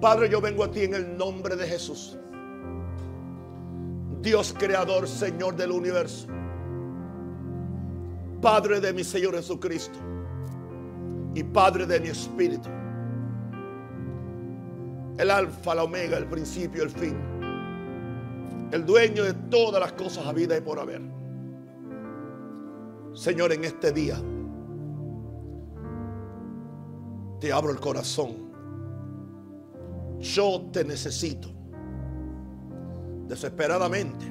Padre, yo vengo a ti en el nombre de Jesús. Dios creador, Señor del universo. Padre de mi Señor Jesucristo. Y Padre de mi espíritu. El alfa, la omega, el principio, el fin. El dueño de todas las cosas a vida y por haber. Señor, en este día te abro el corazón. Yo te necesito desesperadamente.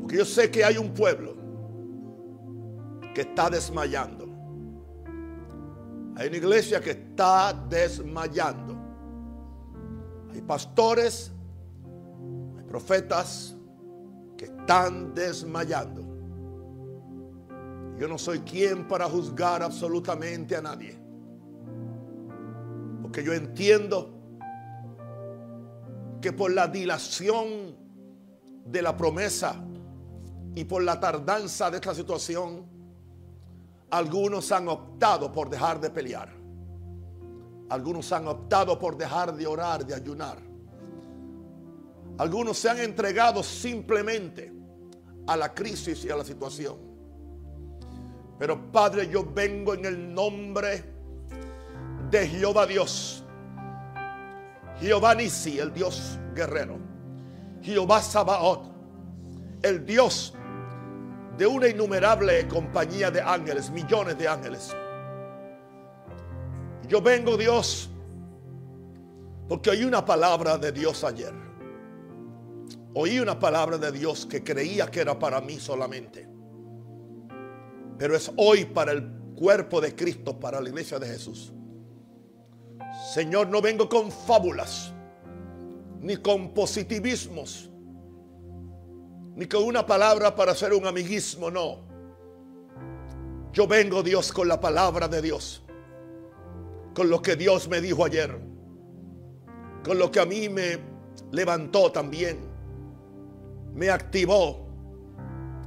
Porque yo sé que hay un pueblo que está desmayando. Hay una iglesia que está desmayando. Hay pastores, hay profetas que están desmayando. Yo no soy quien para juzgar absolutamente a nadie. Porque yo entiendo que por la dilación de la promesa y por la tardanza de esta situación, algunos han optado por dejar de pelear. Algunos han optado por dejar de orar, de ayunar. Algunos se han entregado simplemente a la crisis y a la situación. Pero Padre, yo vengo en el nombre de Jehová Dios. Jehová Nisi, el Dios guerrero. Jehová Sabaoth, el Dios de una innumerable compañía de ángeles, millones de ángeles. Yo vengo, Dios, porque oí una palabra de Dios ayer. Oí una palabra de Dios que creía que era para mí solamente. Pero es hoy para el cuerpo de Cristo, para la iglesia de Jesús. Señor, no vengo con fábulas, ni con positivismos, ni con una palabra para hacer un amiguismo, no. Yo vengo, Dios, con la palabra de Dios, con lo que Dios me dijo ayer, con lo que a mí me levantó también, me activó,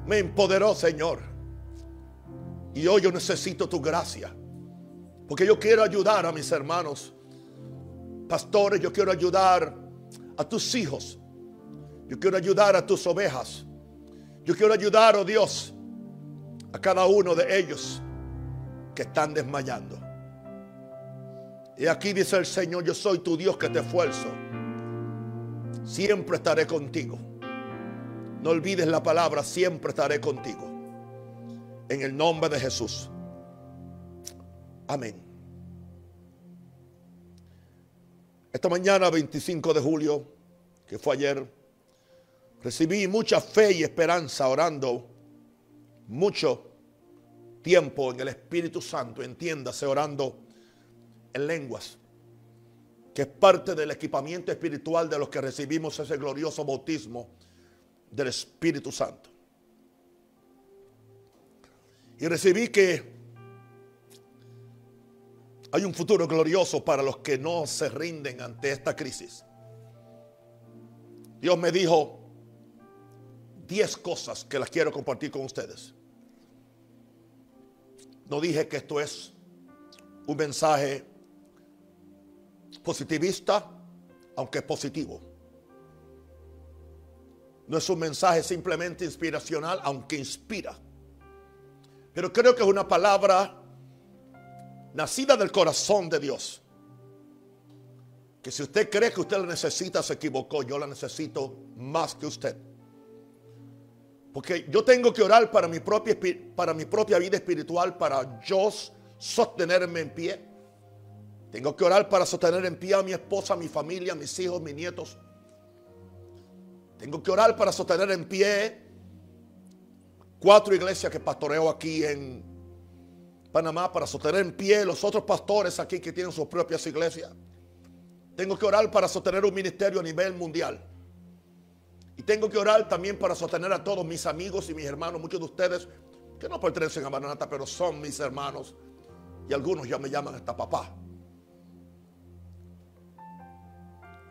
me empoderó, Señor. Y hoy yo necesito tu gracia, porque yo quiero ayudar a mis hermanos pastores, yo quiero ayudar a tus hijos. Yo quiero ayudar a tus ovejas. Yo quiero ayudar, oh Dios, a cada uno de ellos que están desmayando. Y aquí dice el Señor, yo soy tu Dios que te esfuerzo. Siempre estaré contigo. No olvides la palabra, siempre estaré contigo. En el nombre de Jesús. Amén. Esta mañana, 25 de julio, que fue ayer, recibí mucha fe y esperanza orando mucho tiempo en el Espíritu Santo, entiéndase, orando en lenguas, que es parte del equipamiento espiritual de los que recibimos ese glorioso bautismo del Espíritu Santo. Y recibí que hay un futuro glorioso para los que no se rinden ante esta crisis. Dios me dijo 10 cosas que las quiero compartir con ustedes. No dije que esto es un mensaje positivista, aunque positivo. No es un mensaje simplemente inspiracional, aunque inspira. Pero creo que es una palabra nacida del corazón de Dios. Que si usted cree que usted la necesita, se equivocó. Yo la necesito más que usted. Porque yo tengo que orar para mi propia, vida espiritual, para yo sostenerme en pie. Tengo que orar para sostener en pie a mi esposa, a mi familia, a mis hijos, mis nietos. Tengo que orar para sostener en pie cuatro iglesias que pastoreo aquí en Panamá para sostener en pie los otros pastores aquí que tienen sus propias iglesias. Tengo que orar para sostener un ministerio a nivel mundial. Y tengo que orar también para sostener a todos mis amigos y mis hermanos, muchos de ustedes que no pertenecen a Maranata, pero son mis hermanos. Y algunos ya me llaman hasta papá.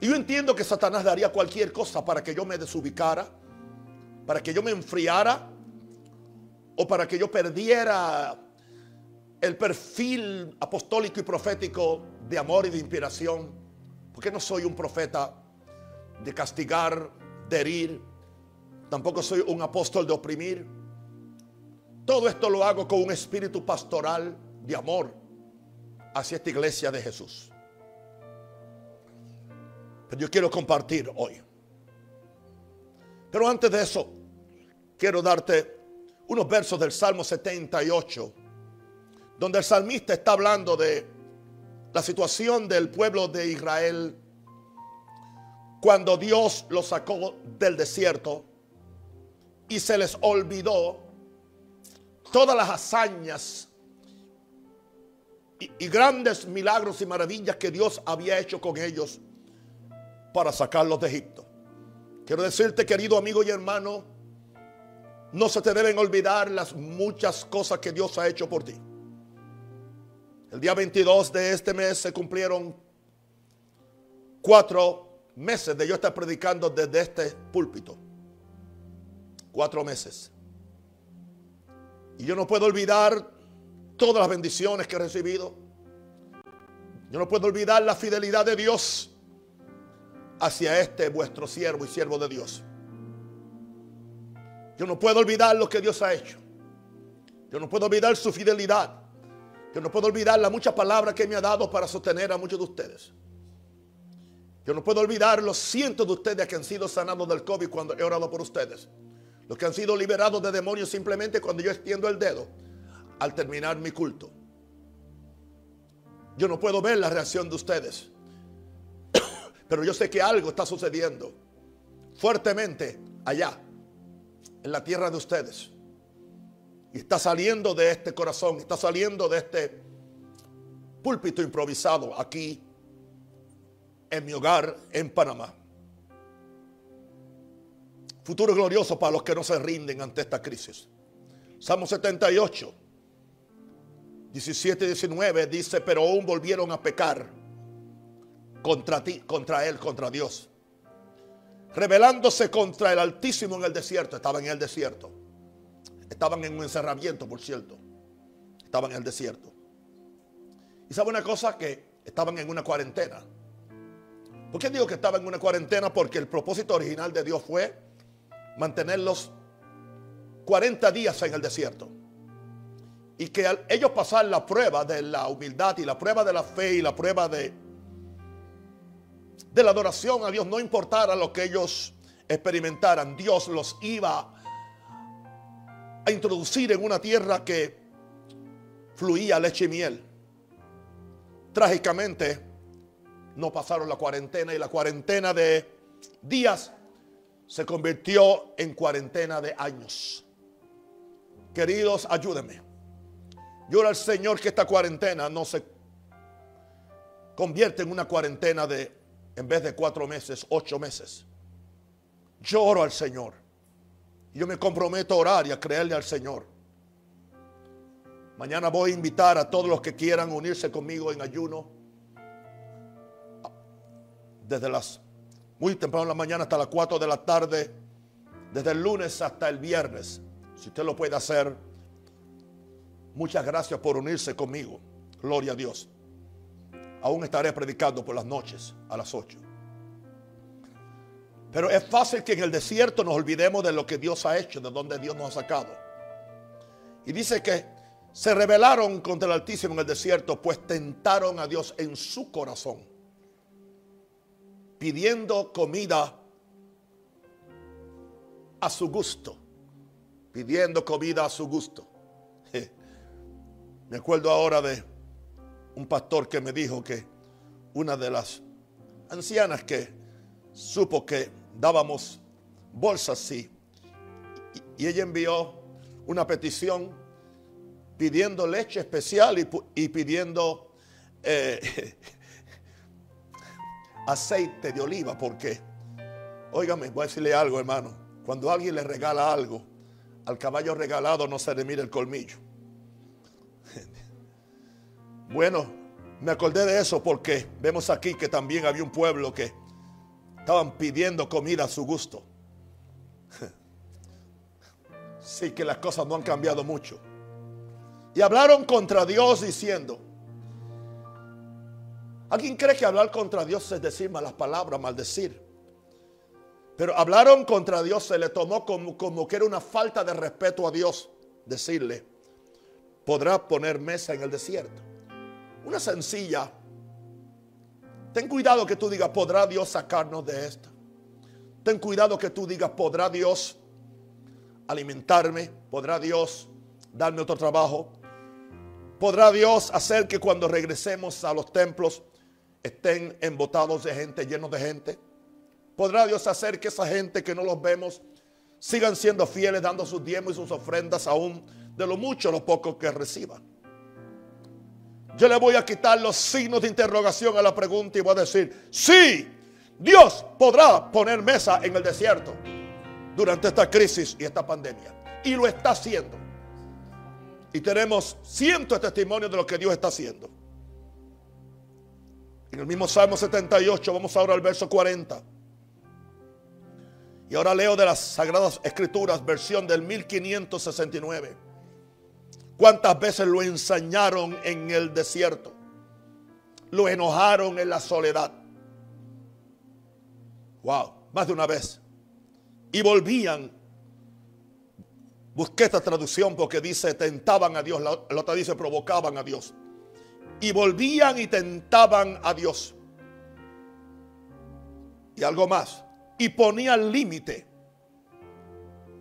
Y yo entiendo que Satanás daría cualquier cosa para que yo me desubicara, para que yo me enfriara o para que yo perdiera el perfil apostólico y profético de amor y de inspiración Porque no soy un profeta de castigar, de herir. Tampoco soy un apóstol de oprimir. Todo esto lo hago con un espíritu pastoral de amor hacia esta iglesia de Jesús. Pero yo quiero compartir hoy. Pero antes de eso, quiero darte unos versos del Salmo 78, donde el salmista está hablando de la situación del pueblo de Israel cuando Dios los sacó del desierto y se les olvidó todas las hazañas y, grandes milagros y maravillas que Dios había hecho con ellos para sacarlos de Egipto. Quiero decirte, querido amigo y hermano, no se te deben olvidar las muchas cosas que Dios ha hecho por ti. El día 22 de este mes se cumplieron cuatro meses de yo estar predicando desde este púlpito. Cuatro meses. Y yo no puedo olvidar todas las bendiciones que he recibido. Yo no puedo olvidar la fidelidad de Dios hacia este vuestro siervo y siervo de Dios. Yo no puedo olvidar lo que Dios ha hecho. Yo no puedo olvidar su fidelidad. Yo no puedo olvidar las muchas palabras que me ha dado para sostener a muchos de ustedes. Yo no puedo olvidar los cientos de ustedes que han sido sanados del COVID cuando he orado por ustedes. Los que han sido liberados de demonios simplemente cuando yo extiendo el dedo al terminar mi culto. Yo no puedo ver la reacción de ustedes. Pero yo sé que algo está sucediendo fuertemente allá, en la tierra de ustedes. Y está saliendo de este corazón, está saliendo de este púlpito improvisado aquí en mi hogar en Panamá. Futuro glorioso para los que no se rinden ante esta crisis. Salmo 78, 17 y 19 dice, pero aún volvieron a pecar contra ti, contra él, contra Dios. Rebelándose contra el Altísimo en el desierto. Estaban en el desierto. Estaban en un encerramiento, por cierto. Estaban en el desierto. Y sabe una cosa que estaban en una cuarentena. ¿Por qué digo que estaban en una cuarentena? Porque el propósito original de Dios fue mantenerlos 40 días en el desierto. Y que ellos pasar la prueba de la humildad y la prueba de la fe y la prueba de, de la adoración a Dios, no importara lo que ellos experimentaran, Dios los iba a introducir en una tierra que fluía leche y miel. Trágicamente, no pasaron la cuarentena y la cuarentena de días se convirtió en cuarentena de años. Queridos, ayúdenme. Yo al Señor que esta cuarentena no se convierte en una cuarentena de, en vez de cuatro meses, ocho meses. Yo oro al Señor. Yo me comprometo a orar y a creerle al Señor. Mañana voy a invitar a todos los que quieran unirse conmigo en ayuno. Desde las muy temprano en la mañana hasta las 4 de la tarde. Desde el lunes hasta el viernes. Si usted lo puede hacer. Muchas gracias por unirse conmigo. Gloria a Dios. Aún estaré predicando por las noches a las 8. Pero es fácil que en el desierto nos olvidemos de lo que Dios ha hecho, de donde Dios nos ha sacado. Y dice que se rebelaron contra el Altísimo en el desierto, pues tentaron a Dios en su corazón, pidiendo comida a su gusto, pidiendo comida a su gusto. Me acuerdo ahora de un pastor que me dijo que una de las ancianas que supo que dábamos bolsas, sí. Y, ella envió una petición pidiendo leche especial y, pidiendo eh, aceite de oliva, porque, óigame, voy a decirle algo, hermano. Cuando alguien le regala algo, al caballo regalado no se le mira el colmillo. Bueno, me acordé de eso porque vemos aquí que también había un pueblo que estaban pidiendo comida a su gusto. Sí que las cosas no han cambiado mucho. Y hablaron contra Dios diciendo, ¿Alguien cree que hablar contra Dios es decir malas palabras, maldecir? Pero hablaron contra Dios, se le tomó como, como que era una falta de respeto a Dios decirle, podrá poner mesa en el desierto. Una sencilla. Ten cuidado que tú digas, podrá Dios sacarnos de esto. Ten cuidado que tú digas, podrá Dios alimentarme, podrá Dios darme otro trabajo, podrá Dios hacer que cuando regresemos a los templos estén embotados de gente, llenos de gente. Podrá Dios hacer que esa gente que no los vemos sigan siendo fieles, dando sus diezmos y sus ofrendas aún de lo mucho o lo poco que reciban. Yo le voy a quitar los signos de interrogación a la pregunta y voy a decir, sí, Dios podrá poner mesa en el desierto durante esta crisis y esta pandemia. Y lo está haciendo. Y tenemos cientos de testimonios de lo que Dios está haciendo. En el mismo Salmo 78, vamos ahora al verso 40. Y ahora leo de las Sagradas Escrituras, versión del 1569. ¿Cuántas veces lo ensañaron en el desierto? Lo enojaron en la soledad. Wow, más de una vez. Y volvían. Busqué esta traducción porque dice tentaban a Dios. La, otra dice provocaban a Dios. Y volvían y tentaban a Dios. Y algo más. Y ponían límite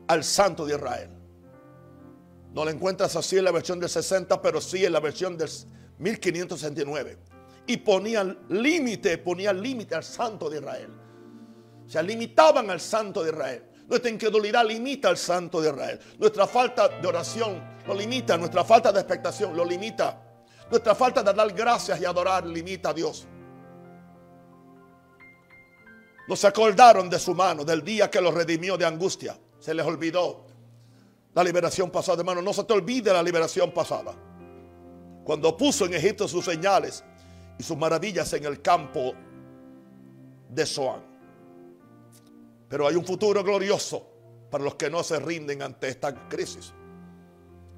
al santo de Israel. No la encuentras así en la versión del 60, pero sí en la versión del 1569. Y ponían límite, ponían límite al santo de Israel. O sea, limitaban al santo de Israel. Nuestra incredulidad limita al santo de Israel. Nuestra falta de oración lo limita. Nuestra falta de expectación lo limita. Nuestra falta de dar gracias y adorar limita a Dios. No se acordaron de su mano, del día que los redimió de angustia. Se les olvidó la liberación pasada, hermano. No se te olvide la liberación pasada. Cuando puso en Egipto sus señales y sus maravillas en el campo de Zoán. Pero hay un futuro glorioso para los que no se rinden ante esta crisis.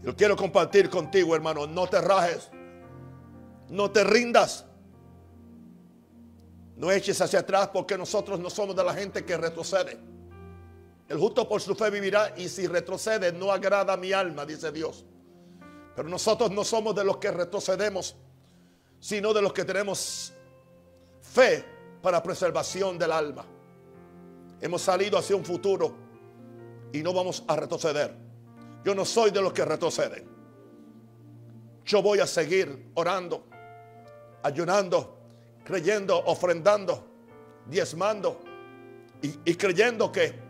Yo quiero compartir contigo, hermano. No te rajes. No te rindas. No eches hacia atrás porque nosotros no somos de la gente que retrocede. El justo por su fe vivirá y si retrocede no agrada mi alma, dice Dios. Pero nosotros no somos de los que retrocedemos, sino de los que tenemos fe para preservación del alma. Hemos salido hacia un futuro y no vamos a retroceder. Yo no soy de los que retroceden. Yo voy a seguir orando, ayunando, creyendo, ofrendando, diezmando y creyendo que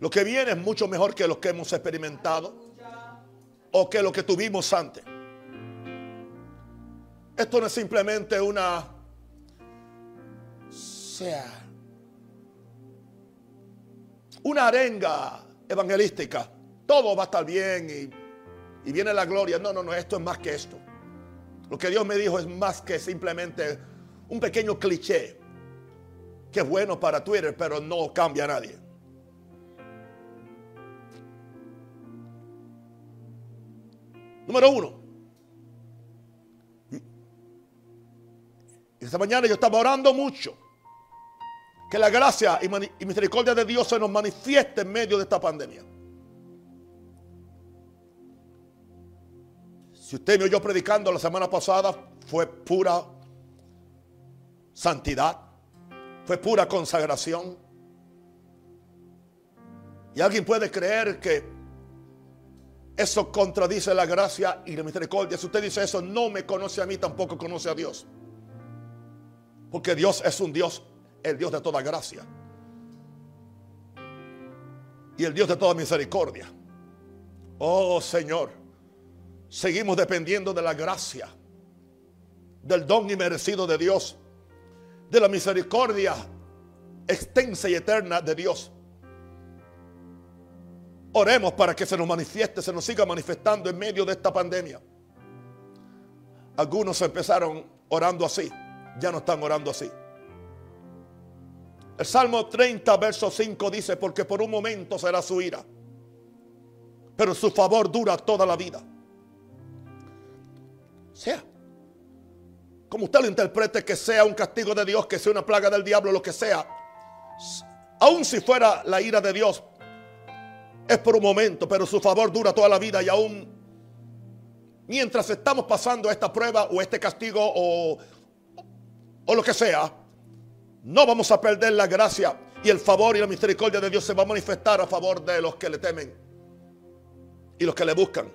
lo que viene es mucho mejor que lo que hemos experimentado o que lo que tuvimos antes. Esto no es simplemente una sea una arenga evangelística. Todo va a estar bien y, y viene la gloria. No, no, no, esto es más que esto. Lo que Dios me dijo es más que simplemente un pequeño cliché que es bueno para Twitter, pero no cambia a nadie. Número uno. Esta mañana yo estaba orando mucho que la gracia y misericordia de Dios se nos manifieste en medio de esta pandemia. Si usted me oyó predicando la semana pasada, fue pura santidad, fue pura consagración. Y alguien puede creer que eso contradice la gracia y la misericordia. Si usted dice eso, no me conoce a mí, tampoco conoce a Dios. Porque Dios es un Dios el Dios de toda gracia y el Dios de toda misericordia. Oh Señor, seguimos dependiendo de la gracia, del don inmerecido de Dios, de la misericordia extensa y eterna de Dios. Oremos para que se nos manifieste, se nos siga manifestando en medio de esta pandemia. Algunos empezaron orando así, ya no están orando así. El Salmo 30, verso 5 dice, porque por un momento será su ira, pero su favor dura toda la vida. Sea, como usted lo interprete, que sea un castigo de Dios, que sea una plaga del diablo, lo que sea, aun si fuera la ira de Dios, es por un momento, pero su favor dura toda la vida y aún mientras estamos pasando esta prueba o este castigo o, o lo que sea, no vamos a perder la gracia y el favor y la misericordia de Dios se va a manifestar a favor de los que le temen y los que le buscan.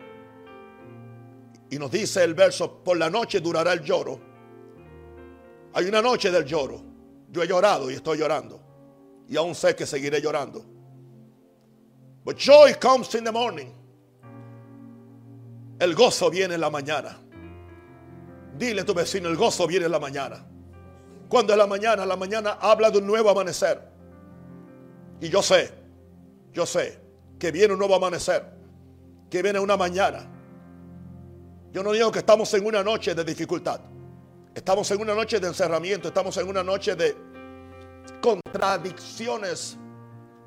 Y nos dice el verso, por la noche durará el lloro. Hay una noche del lloro. Yo he llorado y estoy llorando. Y aún sé que seguiré llorando. But joy comes in the morning. El gozo viene en la mañana. Dile a tu vecino, el gozo viene en la mañana. Cuando es la mañana, la mañana habla de un nuevo amanecer. Y yo sé, yo sé que viene un nuevo amanecer, que viene una mañana. Yo no digo que estamos en una noche de dificultad. Estamos en una noche de encerramiento, estamos en una noche de contradicciones,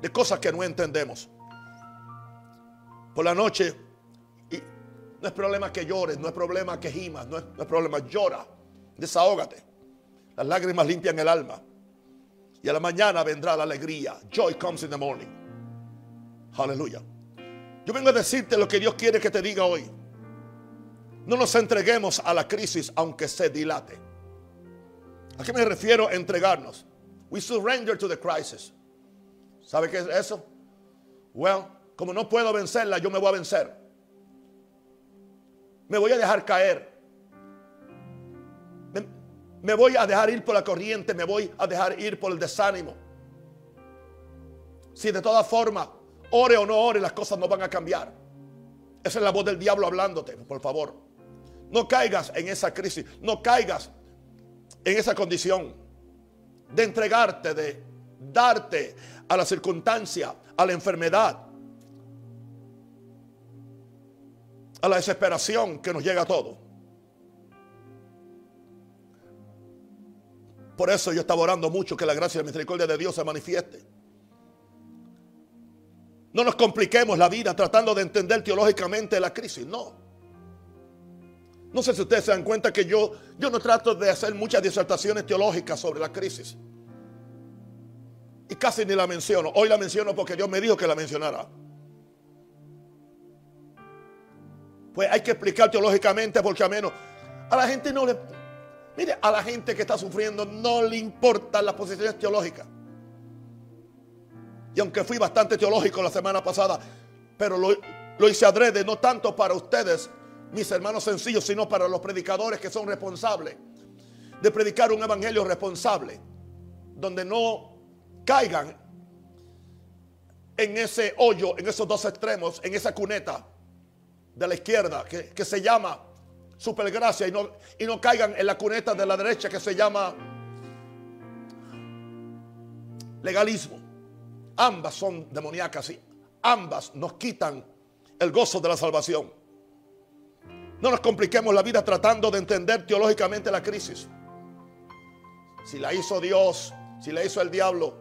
de cosas que no entendemos. Por la noche, no es problema que llores, no es problema que gimas, no es, no es problema, llora, desahógate. Las lágrimas limpian el alma. Y a la mañana vendrá la alegría. Joy comes in the morning. Aleluya. Yo vengo a decirte lo que Dios quiere que te diga hoy. No nos entreguemos a la crisis aunque se dilate. ¿A qué me refiero entregarnos? We surrender to the crisis. ¿Sabe qué es eso? Well, como no puedo vencerla, yo me voy a vencer. Me voy a dejar caer. Me, voy a dejar ir por la corriente, me voy a dejar ir por el desánimo. Si de todas formas, ore o no ore, las cosas no van a cambiar. Esa es la voz del diablo hablándote, por favor. No caigas en esa crisis, no caigas en esa condición de entregarte, de darte a la circunstancia, a la enfermedad, a la desesperación que nos llega a todo. Por eso yo estaba orando mucho que la gracia y la misericordia de Dios se manifieste. No nos compliquemos la vida tratando de entender teológicamente la crisis, no. No sé si ustedes se dan cuenta que yo, yo no trato de hacer muchas disertaciones teológicas sobre la crisis. Y casi ni la menciono. Hoy la menciono porque Dios me dijo que la mencionara. Pues hay que explicar teológicamente porque a menos a la gente no le... Mire, a la gente que está sufriendo no le importan las posiciones teológicas. Y aunque fui bastante teológico la semana pasada, pero lo, lo hice adrede, no tanto para ustedes, mis hermanos sencillos, sino para los predicadores que son responsables de predicar un evangelio responsable, donde no caigan en ese hoyo, en esos dos extremos, en esa cuneta de la izquierda que, que se llama supergracia y no, y no caigan en la cuneta de la derecha que se llama legalismo. Ambas son demoníacas y ambas nos quitan el gozo de la salvación. No nos compliquemos la vida tratando de entender teológicamente la crisis. Si la hizo Dios, si la hizo el diablo,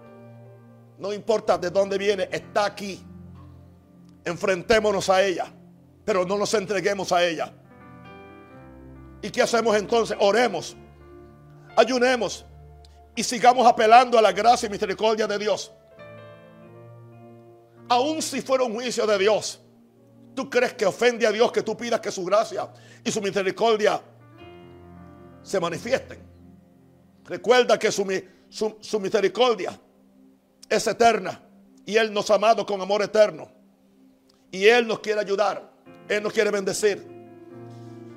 no importa de dónde viene, está aquí. Enfrentémonos a ella, pero no nos entreguemos a ella. ¿Y qué hacemos entonces? Oremos, ayunemos y sigamos apelando a la gracia y misericordia de Dios. Aun si fuera un juicio de Dios, ¿tú crees que ofende a Dios que tú pidas que su gracia y su misericordia se manifiesten? Recuerda que su, su, su misericordia es eterna y Él nos ha amado con amor eterno. Y Él nos quiere ayudar, Él nos quiere bendecir.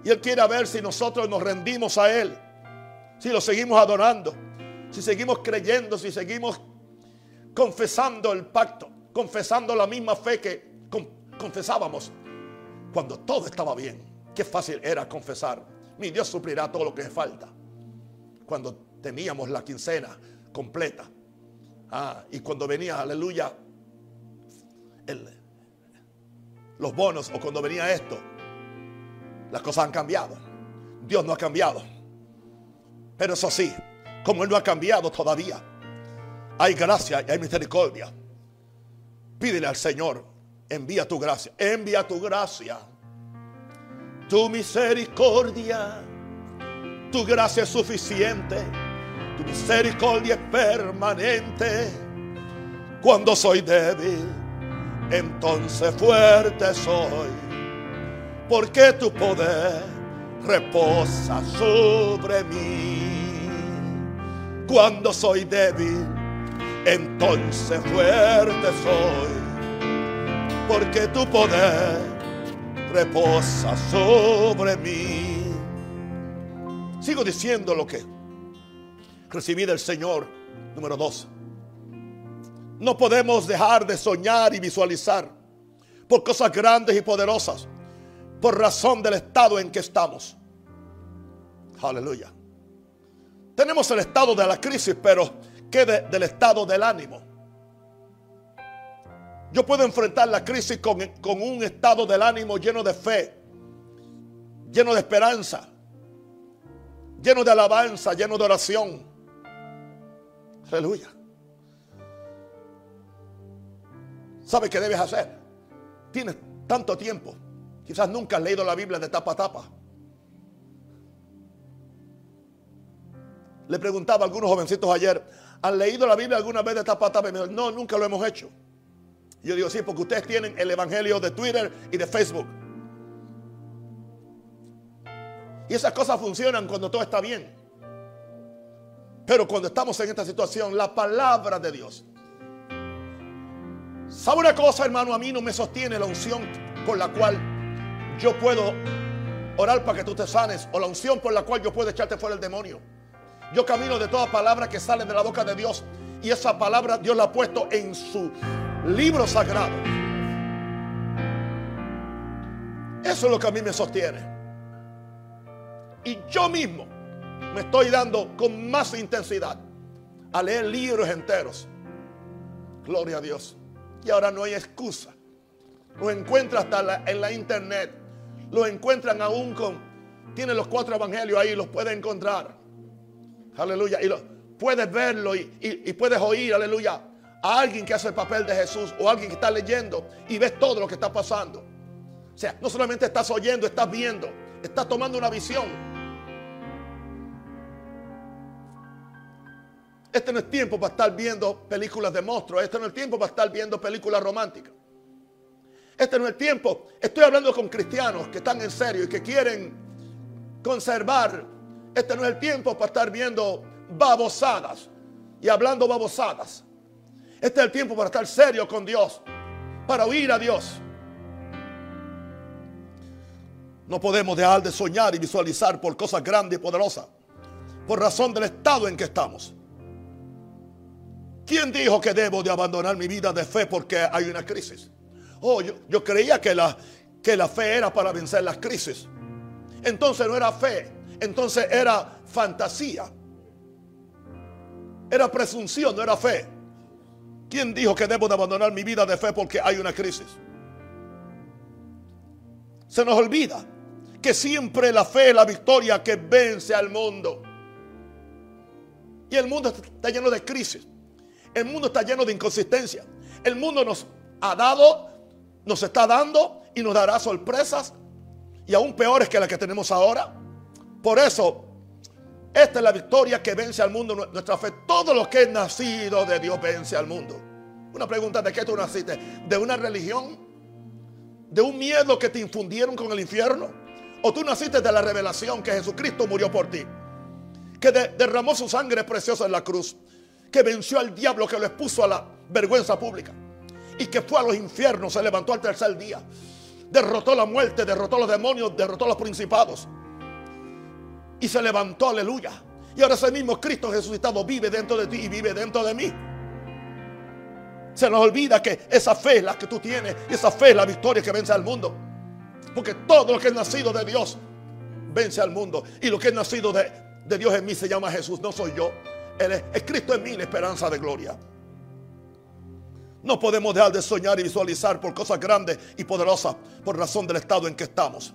Y Él quiere ver si nosotros nos rendimos a Él, si lo seguimos adorando, si seguimos creyendo, si seguimos confesando el pacto, confesando la misma fe que confesábamos cuando todo estaba bien. Qué fácil era confesar. Mi Dios suplirá todo lo que falta. Cuando teníamos la quincena completa. Ah, y cuando venía, aleluya, los bonos o cuando venía esto, las cosas han cambiado. Dios no ha cambiado. Pero eso sí, como Él no ha cambiado todavía, hay gracia y hay misericordia. Pídele al Señor, envía tu gracia, envía tu gracia, tu misericordia Tu gracia es suficiente, tu misericordia es permanente. Cuando soy débil, entonces fuerte soy, porque tu poder reposa sobre mí. Cuando soy débil, entonces fuerte soy, porque tu poder reposa sobre mí. Sigo diciendo lo que recibí del Señor. Número dos. No podemos dejar de soñar y visualizar por cosas grandes y poderosas, por razón del estado en que estamos. Aleluya. Tenemos el estado de la crisis, pero ¿qué del estado del ánimo? Yo puedo enfrentar la crisis con, con un estado del ánimo lleno de fe, lleno de esperanza, lleno de alabanza, lleno de oración. Aleluya. ¿Sabe qué debes hacer? Tienes tanto tiempo. Quizás nunca has leído la Biblia de tapa a tapa. Le preguntaba a algunos jovencitos ayer, ¿han leído la Biblia alguna vez de tapa a tapa? Y me dijo, no, nunca lo hemos hecho. yo digo, sí, porque ustedes tienen el Evangelio de Twitter y de Facebook. Y esas cosas funcionan cuando todo está bien. Pero cuando estamos en esta situación, la palabra de Dios ¿Sabe una cosa, hermano? A mí no me sostiene la unción por la cual yo puedo orar para que tú te sanes o la unción por la cual yo puedo echarte fuera el demonio. Yo camino de toda palabra que sale de la boca de Dios y esa palabra Dios la ha puesto en su libro sagrado. Eso es lo que a mí me sostiene. Y yo mismo me estoy dando con más intensidad a leer libros enteros. Gloria a Dios. Ahora no hay excusa. Lo encuentran hasta en la internet. Lo encuentran aún con... Tienen los cuatro evangelios ahí, los puedes encontrar. Aleluya. Y lo, puedes verlo y, y puedes oír, aleluya, a alguien que hace el papel de Jesús o alguien que está leyendo y ves todo lo que está pasando. O sea, no solamente estás oyendo, estás viendo, estás tomando una visión. Este no es tiempo para estar viendo películas de monstruos. Este no es tiempo para estar viendo películas románticas. Este no es el tiempo. Estoy hablando con cristianos que están en serio y que quieren conservar. Este no es el tiempo para estar viendo babosadas y hablando babosadas. Este es el tiempo para estar serio con Dios, para oír a Dios. No podemos dejar de soñar y visualizar por cosas grandes y poderosas, por razón del estado en que estamos. ¿Quién dijo que debo de abandonar mi vida de fe porque hay una crisis? Oh, yo, creía que la, que la fe era para vencer las crisis. Entonces no era fe, entonces era fantasía. Era presunción, no era fe. ¿Quién dijo que debo de abandonar mi vida de fe porque hay una crisis? Se nos olvida que siempre la fe es la victoria que vence al mundo. Y el mundo está lleno de crisis. El mundo está lleno de inconsistencia. El mundo nos ha dado, nos está dando y nos dará sorpresas y aún peores que las que tenemos ahora. Por eso, esta es la victoria que vence al mundo, nuestra fe. Todo lo que es nacido de Dios vence al mundo. Una pregunta, ¿de qué tú naciste? ¿De una religión? ¿De un miedo que te infundieron con el infierno? ¿O tú naciste de la revelación que Jesucristo murió por ti? Que derramó su sangre preciosa en la cruz que venció al diablo, que lo expuso a la vergüenza pública y que fue a los infiernos, se levantó al tercer día, derrotó la muerte, derrotó los demonios, derrotó los principados y se levantó, aleluya. Y ahora ese mismo Cristo resucitado vive dentro de ti y vive dentro de mí. Se nos olvida que esa fe es la que tú tienes y esa fe es la victoria que vence al mundo. Porque todo lo que es nacido de Dios vence al mundo. Y lo que es nacido de, de Dios en mí se llama Jesús, no soy yo. Es Cristo en mí la esperanza de gloria. No podemos dejar de soñar y visualizar por cosas grandes y poderosas por razón del estado en que estamos.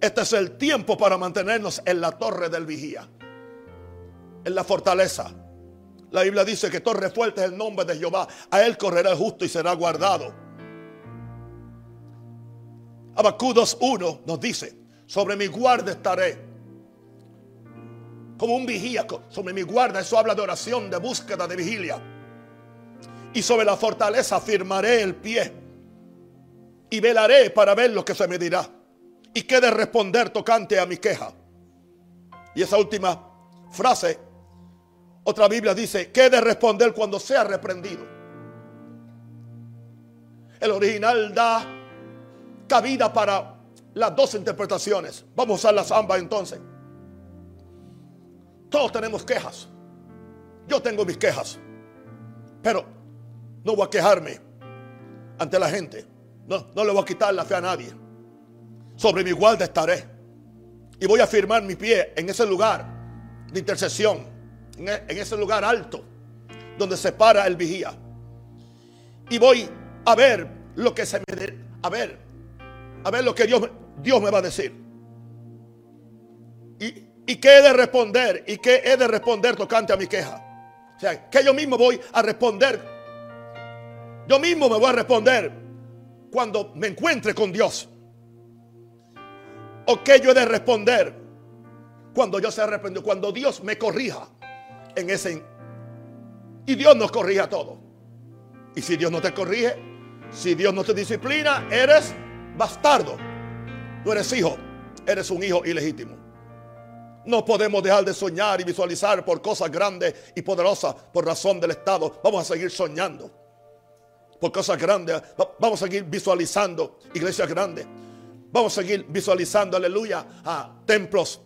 Este es el tiempo para mantenernos en la torre del vigía, en la fortaleza. La Biblia dice que torre fuerte es el nombre de Jehová. A él correrá el justo y será guardado. Abacudos 1 nos dice, sobre mi guarda estaré como un vigía sobre mi guarda. Eso habla de oración, de búsqueda, de vigilia. Y sobre la fortaleza firmaré el pie. Y velaré para ver lo que se me dirá. Y qué de responder tocante a mi queja. Y esa última frase, otra Biblia dice, ¿qué de responder cuando sea reprendido? El original da cabida para las dos interpretaciones. Vamos a usar las ambas entonces. Todos tenemos quejas. Yo tengo mis quejas. Pero no voy a quejarme ante la gente. No, no le voy a quitar la fe a nadie. Sobre mi guarda estaré. Y voy a firmar mi pie en ese lugar de intercesión. En, e, ese lugar alto. Donde se para el vigía. Y voy a ver lo que se me... A ver. A ver lo que Dios, Dios me va a decir. Y, ¿Y qué he de responder? ¿Y qué he de responder tocante a mi queja? O sea, que yo mismo voy a responder. Yo mismo me voy a responder cuando me encuentre con Dios. ¿O qué yo he de responder cuando yo sea arrepentido? Cuando Dios me corrija en ese... Y Dios nos corrige a todo. Y si Dios no te corrige, si Dios no te disciplina, eres bastardo. No eres hijo, eres un hijo ilegítimo. No podemos dejar de soñar y visualizar por cosas grandes y poderosas por razón del Estado. Vamos a seguir soñando por cosas grandes. Vamos a seguir visualizando iglesias grandes. Vamos a seguir visualizando, aleluya, a templos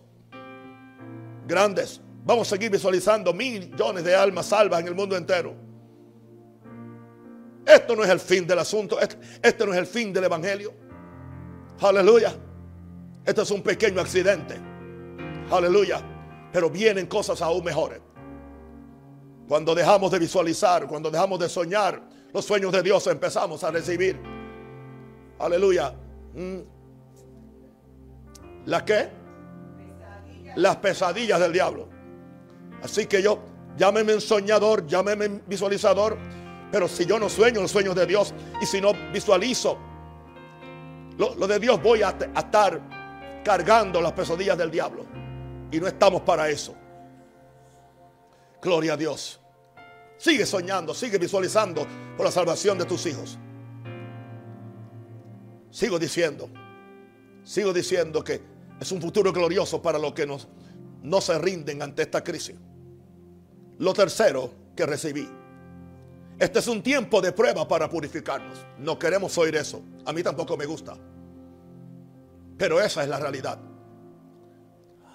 grandes. Vamos a seguir visualizando millones de almas salvas en el mundo entero. Esto no es el fin del asunto. Este, este no es el fin del evangelio. Aleluya. Esto es un pequeño accidente. Aleluya. Pero vienen cosas aún mejores. Cuando dejamos de visualizar, cuando dejamos de soñar los sueños de Dios, empezamos a recibir. Aleluya. Mm. ¿Las qué? Las pesadillas del diablo. Así que yo, llámeme soñador, llámeme visualizador. Pero si yo no sueño los sueños de Dios y si no visualizo lo, de Dios, voy a estar cargando las pesadillas del diablo. Y no estamos para eso. Gloria a Dios. Sigue soñando, sigue visualizando por la salvación de tus hijos. Sigo diciendo, sigo diciendo que es un futuro glorioso para los que no se rinden ante esta crisis. Lo tercero que recibí. Este es un tiempo de prueba para purificarnos. No queremos oír eso. A mí tampoco me gusta. Pero esa es la realidad.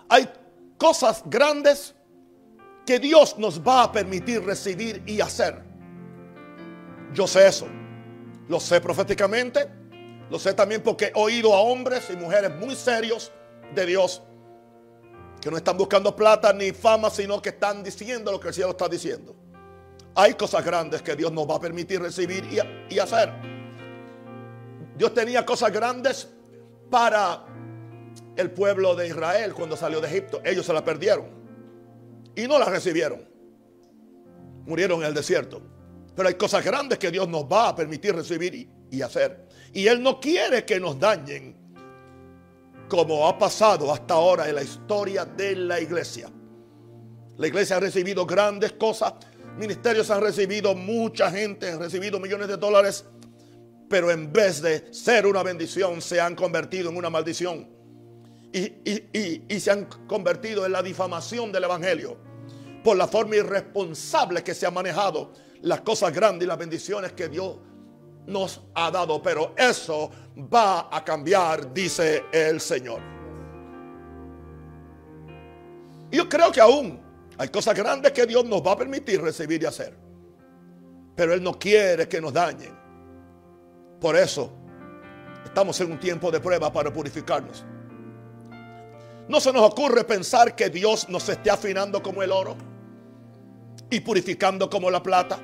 Hay cosas grandes que Dios nos va a permitir recibir y hacer. Yo sé eso. Lo sé proféticamente. Lo sé también porque he oído a hombres y mujeres muy serios de Dios que no están buscando plata ni fama, sino que están diciendo lo que el cielo está diciendo. Hay cosas grandes que Dios nos va a permitir recibir y, hacer. Dios tenía cosas grandes para el pueblo de Israel cuando salió de Egipto. Ellos se la perdieron y no la recibieron. Murieron en el desierto. Pero hay cosas grandes que Dios nos va a permitir recibir y, hacer. Y Él no quiere que nos dañen como ha pasado hasta ahora en la historia de la iglesia. La iglesia ha recibido grandes cosas. Ministerios han recibido mucha gente, han recibido millones de dólares. Pero en vez de ser una bendición, se han convertido en una maldición y, se han convertido en la difamación del Evangelio por la forma irresponsable que se han manejado las cosas grandes y las bendiciones que Dios nos ha dado. Pero eso va a cambiar, dice el Señor. Yo creo que aún hay cosas grandes que Dios nos va a permitir recibir y hacer. Pero Él no quiere que nos dañen. Por eso estamos en un tiempo de prueba para purificarnos. No se nos ocurre pensar que Dios nos esté afinando como el oro y purificando como la plata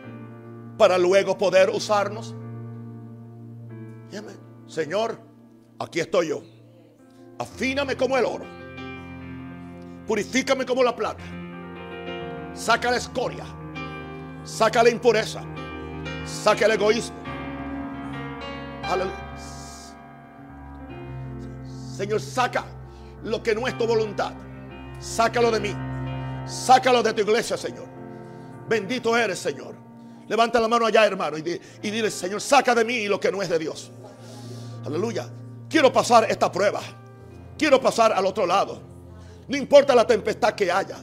para luego poder usarnos. Señor, aquí estoy yo. Afíname como el oro. Purifícame como la plata. Saca la escoria. Saca la impureza. Saca el egoísmo. Aleluya. Señor, saca lo que no es tu voluntad. Sácalo de mí. Sácalo de tu iglesia, Señor. Bendito eres, Señor. Levanta la mano allá, hermano, y, dile, Señor, saca de mí lo que no es de Dios. Aleluya. Quiero pasar esta prueba. Quiero pasar al otro lado. No importa la tempestad que haya.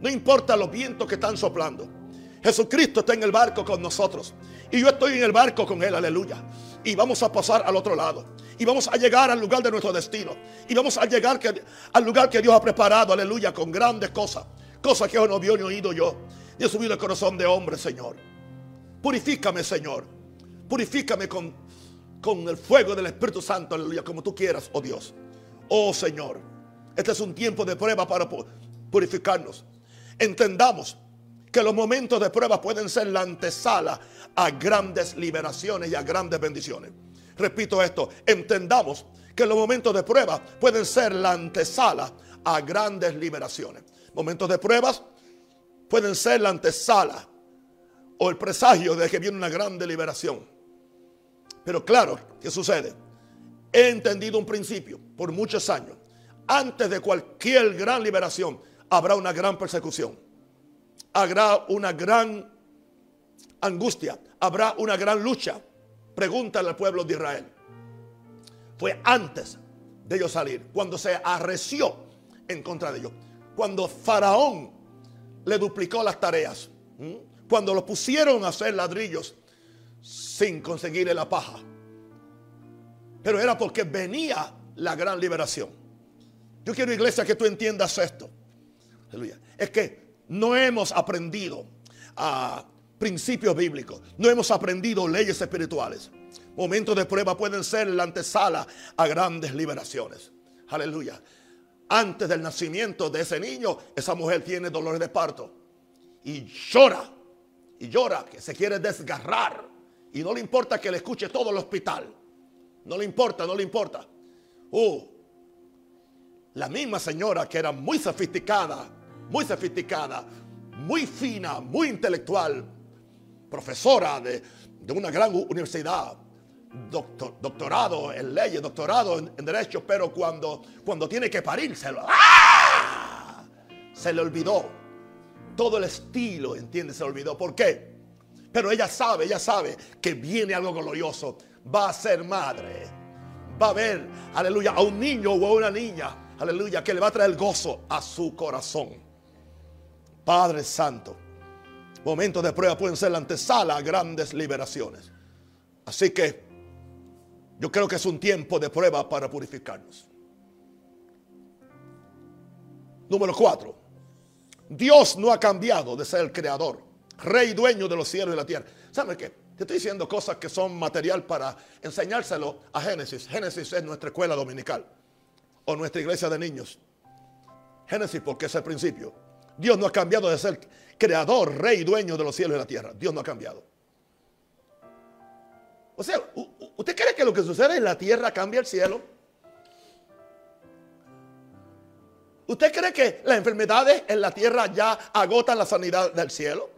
No importa los vientos que están soplando. Jesucristo está en el barco con nosotros. Y yo estoy en el barco con Él, aleluya. Y vamos a pasar al otro lado. Y vamos a llegar al lugar de nuestro destino. Y vamos a llegar al lugar que Dios ha preparado, aleluya, con grandes cosas. Cosas que no vio ni oído yo. Dios subido el corazón de hombre, Señor. Purifícame, Señor. Purifícame con, con el fuego del Espíritu Santo, aleluya, como tú quieras, oh Dios. Oh Señor, este es un tiempo de prueba para purificarnos. Entendamos que los momentos de prueba pueden ser la antesala a grandes liberaciones y a grandes bendiciones. Repito esto, entendamos que los momentos de prueba pueden ser la antesala a grandes liberaciones. Momentos de pruebas pueden ser la antesala o el presagio de que viene una gran liberación. Pero claro, ¿qué sucede? He entendido un principio por muchos años. Antes de cualquier gran liberación habrá una gran persecución. Habrá una gran angustia. Habrá una gran lucha. Pregúntale al pueblo de Israel. Fue antes de ellos salir, cuando se arreció en contra de ellos. Cuando Faraón le duplicó las tareas cuando lo pusieron a hacer ladrillos sin conseguirle la paja. Pero era porque venía la gran liberación. Yo quiero, iglesia, que tú entiendas esto. Es que no hemos aprendido a principios bíblicos. No hemos aprendido leyes espirituales. Momentos de prueba pueden ser la antesala a grandes liberaciones. Aleluya. Antes del nacimiento de ese niño, esa mujer tiene dolores de parto y llora y llora, que se quiere desgarrar. Y no le importa que le escuche todo el hospital. No le importa, no le importa. Uh, la misma señora que era muy sofisticada, muy sofisticada, muy fina, muy intelectual, profesora de, una gran universidad, doctorado en leyes, doctorado en, derecho, pero cuando, cuando tiene que parir, se, ¡ah! se le olvidó todo el estilo, ¿entiendes? Se olvidó. ¿Por qué? Pero ella sabe, ella sabe que viene algo glorioso. Va a ser madre. Va a ver, aleluya, a un niño o a una niña, aleluya, que le va a traer gozo a su corazón. Padre Santo, momentos de prueba pueden ser la antesala a grandes liberaciones. Así que yo creo que es un tiempo de prueba para purificarnos. Número cuatro. Dios no ha cambiado de ser el creador, rey dueño de los cielos y la tierra. ¿Sabe qué? Te estoy diciendo cosas que son material para enseñárselo a Génesis. Génesis es nuestra escuela dominical o nuestra iglesia de niños. Génesis porque es el principio. Dios no ha cambiado de ser creador, rey, dueño de los cielos y la tierra. Dios no ha cambiado. O sea, ¿usted cree que lo que sucede en la tierra cambia el cielo? ¿Usted cree que las enfermedades en la tierra ya agotan la sanidad del cielo?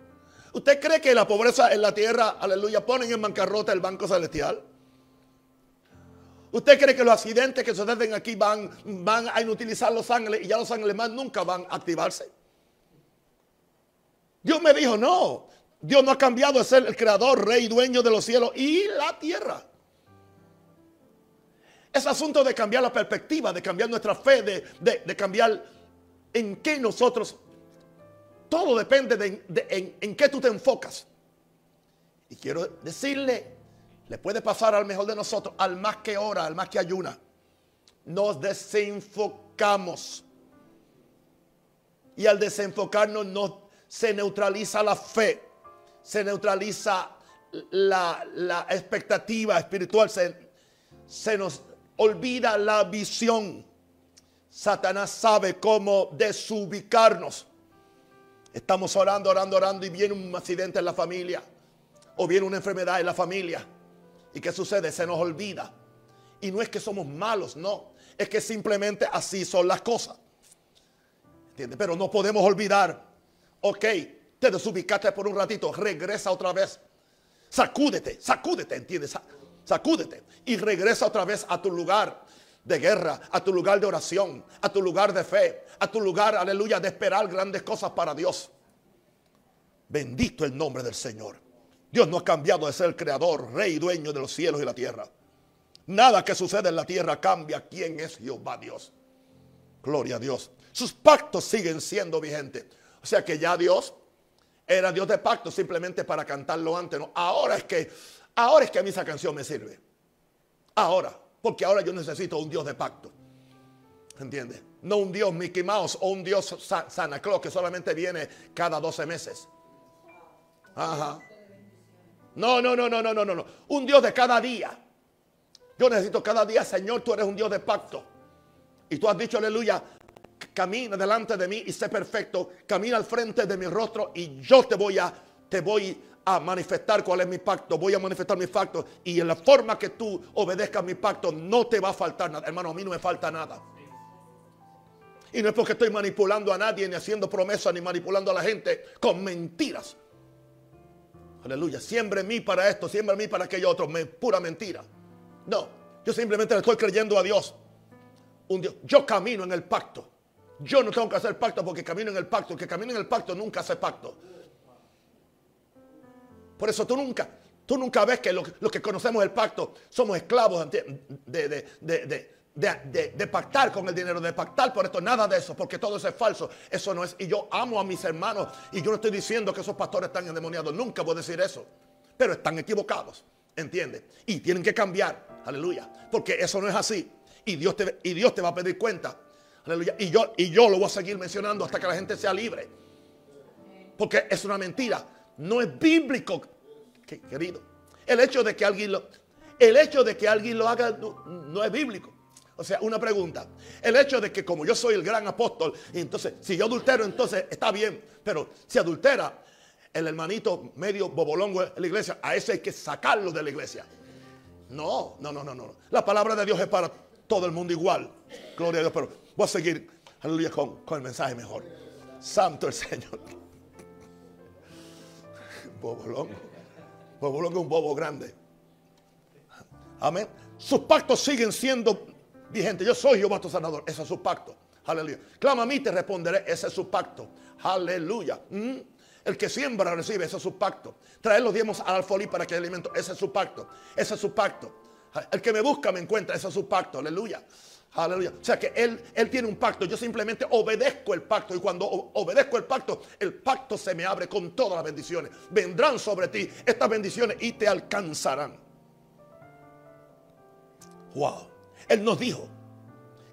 ¿Usted cree que la pobreza en la tierra, aleluya, ponen en bancarrota el banco celestial? ¿Usted cree que los accidentes que suceden aquí van, van a inutilizar los ángeles y ya los ángeles más nunca van a activarse? Dios me dijo, no, Dios no ha cambiado de ser el creador, rey, dueño de los cielos y la tierra. Es asunto de cambiar la perspectiva, de cambiar nuestra fe, de, cambiar en qué nosotros... Todo depende de, en, en qué tú te enfocas. Y quiero decirle, le puede pasar al mejor de nosotros, al más que ora, al más que ayuna. Nos desenfocamos. Y al desenfocarnos no, se neutraliza la fe, se neutraliza la, la expectativa espiritual, se, se nos olvida la visión. Satanás sabe cómo desubicarnos. Estamos orando, orando, orando y viene un accidente en la familia o viene una enfermedad en la familia. ¿Y qué sucede? Se nos olvida. Y no es que somos malos, no. Es que simplemente así son las cosas. ¿Entiendes? Pero no podemos olvidar. Ok, te desubicaste por un ratito, regresa otra vez. Sacúdete, sacúdete, ¿entiendes? sacúdete y regresa otra vez a tu lugar de guerra, a tu lugar de oración, a tu lugar de fe, a tu lugar, aleluya, de esperar grandes cosas para Dios. Bendito el nombre del Señor. Dios no ha cambiado de ser creador, rey y dueño de los cielos y la tierra. Nada que sucede en la tierra cambia quién es Jehová Dios. Gloria a Dios. Sus pactos siguen siendo vigentes. O sea que ya Dios era Dios de pacto simplemente para cantarlo antes. ¿no? Ahora es que, ahora es que a mí esa canción me sirve. Ahora, porque ahora yo necesito un Dios de pacto. ¿Entiendes? No un Dios Mickey Mouse o un Dios Santa Claus que solamente viene cada 12 meses. Ajá. No, no, no, no, no, no, no. Un Dios de cada día. Yo necesito cada día, Señor, tú eres un Dios de pacto. Y tú has dicho, aleluya, camina delante de mí y sé perfecto. Camina al frente de mi rostro y yo te voy a, te voy a manifestar cuál es mi pacto. Voy a manifestar mi pacto. Y en la forma que tú obedezcas mi pacto, no te va a faltar nada. Hermano, a mí no me falta nada. Y no es porque estoy manipulando a nadie, ni haciendo promesas, ni manipulando a la gente con mentiras. Aleluya. Siembre en mí para esto, siembre en mí para aquello otro. Pura mentira. No, yo simplemente le estoy creyendo a Dios. Un Dios. Yo camino en el pacto. Yo no tengo que hacer pacto porque camino en el pacto. El que camina en el pacto nunca hace pacto. Por eso tú nunca, tú nunca ves que los lo que conocemos el pacto somos esclavos de, de, pactar con el dinero, de pactar por esto. Nada de eso, porque todo eso es falso. Eso no es. Y yo amo a mis hermanos y yo no estoy diciendo que esos pastores están endemoniados. Nunca voy a decir eso. Pero están equivocados. ¿Entiendes? Y tienen que cambiar. Aleluya. Porque eso no es así. Y Dios te, y Dios te va a pedir cuenta. Y yo, y yo lo voy a seguir mencionando hasta que la gente sea libre. Porque es una mentira. No es bíblico, querido. El hecho de que alguien lo, el hecho de que alguien lo haga no, es bíblico. O sea, una pregunta. El hecho de que como yo soy el gran apóstol, entonces si yo adultero, entonces está bien. Pero si adultera, el hermanito medio bobolongo en la iglesia, a ese hay que sacarlo de la iglesia. No, no, no, no, no. La palabra de Dios es para todo el mundo igual. Gloria a Dios. Pero voy a seguir, aleluya, con, con el mensaje mejor. Santo el Señor. Bobolongo. Bobolongo es un bobo grande. Amén. Sus pactos siguen siendo vigentes. Yo soy Jehová tu sanador. Ese es su pacto. Aleluya. Clama a mí, te responderé. Ese es su pacto. Aleluya. ¿Mm? El que siembra recibe, ese es su pacto. Traer los diezmos al alfolí para que alimento, ese es su pacto. Ese es su pacto. El que me busca me encuentra, ese es su pacto. Aleluya. Aleluya. O sea que él, él tiene un pacto. Yo simplemente obedezco el pacto. Y cuando obedezco el pacto, el pacto se me abre con todas las bendiciones. Vendrán sobre ti estas bendiciones y te alcanzarán. Wow. Él nos dijo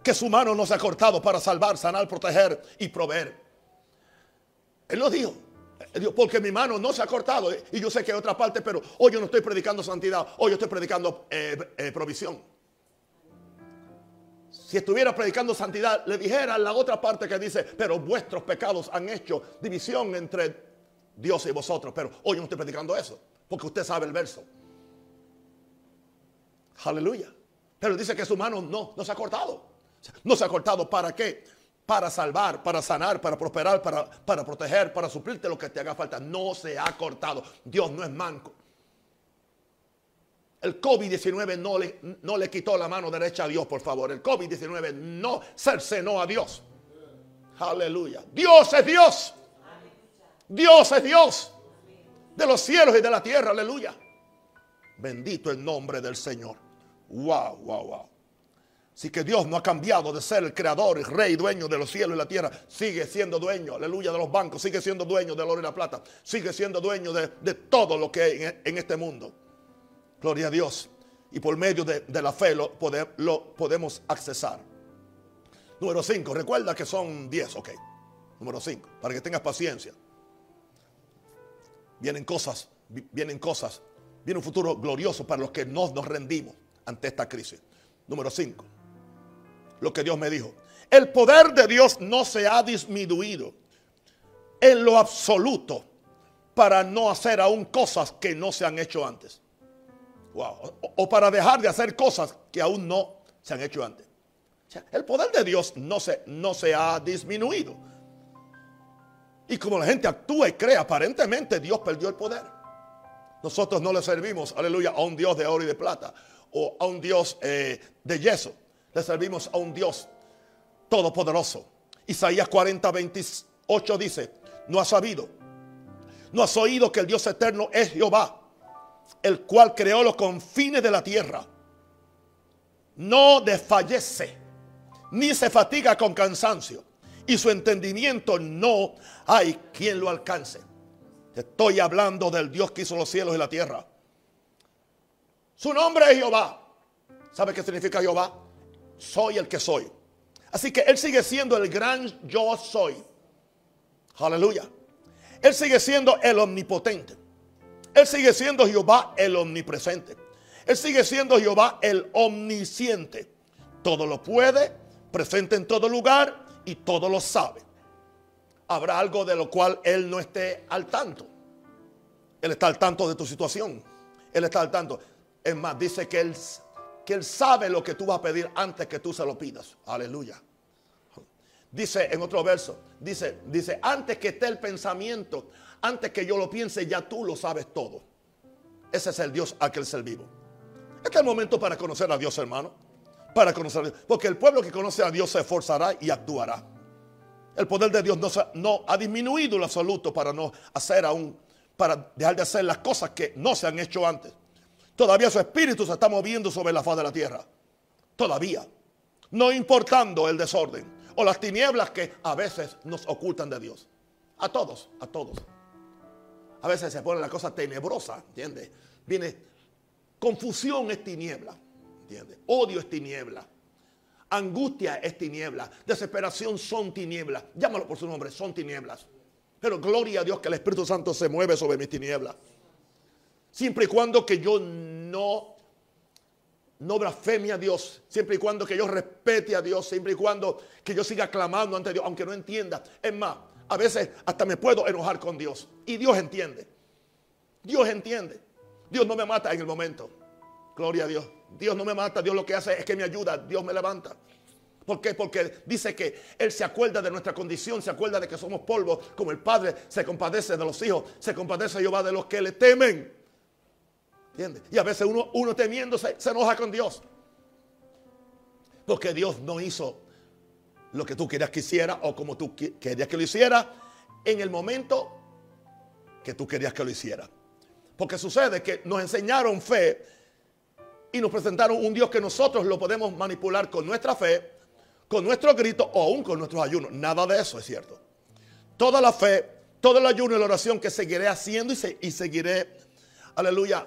que su mano no se ha cortado para salvar, sanar, proteger y proveer. Él nos dijo. Porque mi mano no se ha cortado. Y yo sé que hay otra parte, pero hoy yo no estoy predicando santidad. Hoy yo estoy predicando eh, eh, provisión. Si estuviera predicando santidad, le dijera la otra parte que dice, pero vuestros pecados han hecho división entre Dios y vosotros. Pero hoy no estoy predicando eso, porque usted sabe el verso. Aleluya. Pero dice que su mano no, no se ha cortado. No se ha cortado para qué? para salvar, para sanar, para prosperar, para, para proteger, para suplirte lo que te haga falta. No se ha cortado. Dios no es manco. El COVID-19 no le, no le quitó la mano derecha a Dios, por favor. El COVID-19 no cercenó a Dios. Aleluya. Dios es Dios. Dios es Dios. De los cielos y de la tierra. Aleluya. Bendito el nombre del Señor. Wow, wow, wow. Así que Dios no ha cambiado de ser el creador, el rey, dueño de los cielos y la tierra. Sigue siendo dueño, aleluya, de los bancos. Sigue siendo dueño del oro y la plata. Sigue siendo dueño de, todo lo que hay en, este mundo. Gloria a Dios. Y por medio de, la fe lo, lo podemos accesar. Número 5. Recuerda que son 10, ok. Número 5. Para que tengas paciencia. Vienen cosas, vienen cosas. Viene un futuro glorioso para los que no nos rendimos ante esta crisis. Número 5 lo que Dios me dijo. El poder de Dios no se ha disminuido en lo absoluto para no hacer aún cosas que no se han hecho antes. O, para dejar de hacer cosas que aún no se han hecho antes. el poder de Dios no se, no se ha disminuido. Y como la gente actúa y cree, aparentemente Dios perdió el poder. Nosotros no le servimos, aleluya, a un Dios de oro y de plata o a un Dios eh, de yeso. Le servimos a un Dios todopoderoso. Isaías 40, 28 dice, no has sabido, no has oído que el Dios eterno es Jehová, el cual creó los confines de la tierra. No desfallece, ni se fatiga con cansancio, y su entendimiento no hay quien lo alcance. estoy hablando del Dios que hizo los cielos y la tierra. Su nombre es Jehová. ¿Sabe qué significa Jehová? Soy el que soy. Así que Él sigue siendo el gran yo soy. Aleluya. Él sigue siendo el omnipotente. Él sigue siendo Jehová el omnipresente. Él sigue siendo Jehová el omnisciente. Todo lo puede, presente en todo lugar y todo lo sabe. Habrá algo de lo cual Él no esté al tanto. Él está al tanto de tu situación. Él está al tanto. Es más, dice que Él que Él sabe lo que tú vas a pedir antes que tú se lo pidas. Aleluya. Dice en otro verso, dice, dice, antes que esté el pensamiento, antes que yo lo piense, ya tú lo sabes todo. Ese es el Dios a que Él vivo. Este es el momento para conocer a Dios, hermano. Para conocer a Dios. Porque el pueblo que conoce a Dios se esforzará y actuará. El poder de Dios no, no ha disminuido en absoluto para no hacer aún, para dejar de hacer las cosas que no se han hecho antes. Todavía su espíritu se está moviendo sobre la faz de la tierra. Todavía. No importando el desorden o las tinieblas que a veces nos ocultan de Dios. A todos, a todos. A veces se pone la cosa tenebrosa, ¿entiendes? Viene confusión es tiniebla, ¿entiendes? Odio es tiniebla. Angustia es tiniebla. Desesperación son tinieblas. Llámalo por su nombre, son tinieblas. Pero gloria a Dios que el Espíritu Santo se mueve sobre mis tinieblas. Siempre y cuando que yo no, no blasfeme a Dios. Siempre y cuando que yo respete a Dios. Siempre y cuando que yo siga clamando ante Dios. Aunque no entienda. Es más, a veces hasta me puedo enojar con Dios. Y Dios entiende. Dios entiende. Dios no me mata en el momento. Gloria a Dios. Dios no me mata. Dios lo que hace es que me ayuda. Dios me levanta. ¿Por qué? Porque dice que Él se acuerda de nuestra condición, se acuerda de que somos polvo, como el Padre se compadece de los hijos, se compadece Jehová de los que le temen. Y a veces uno, uno temiéndose se enoja con Dios. Porque Dios no hizo lo que tú querías que hiciera o como tú querías que lo hiciera en el momento que tú querías que lo hiciera. Porque sucede que nos enseñaron fe y nos presentaron un Dios que nosotros lo podemos manipular con nuestra fe, con nuestro grito o aún con nuestros ayunos. Nada de eso es cierto. Toda la fe, todo el ayuno y la oración que seguiré haciendo y, y seguiré, aleluya,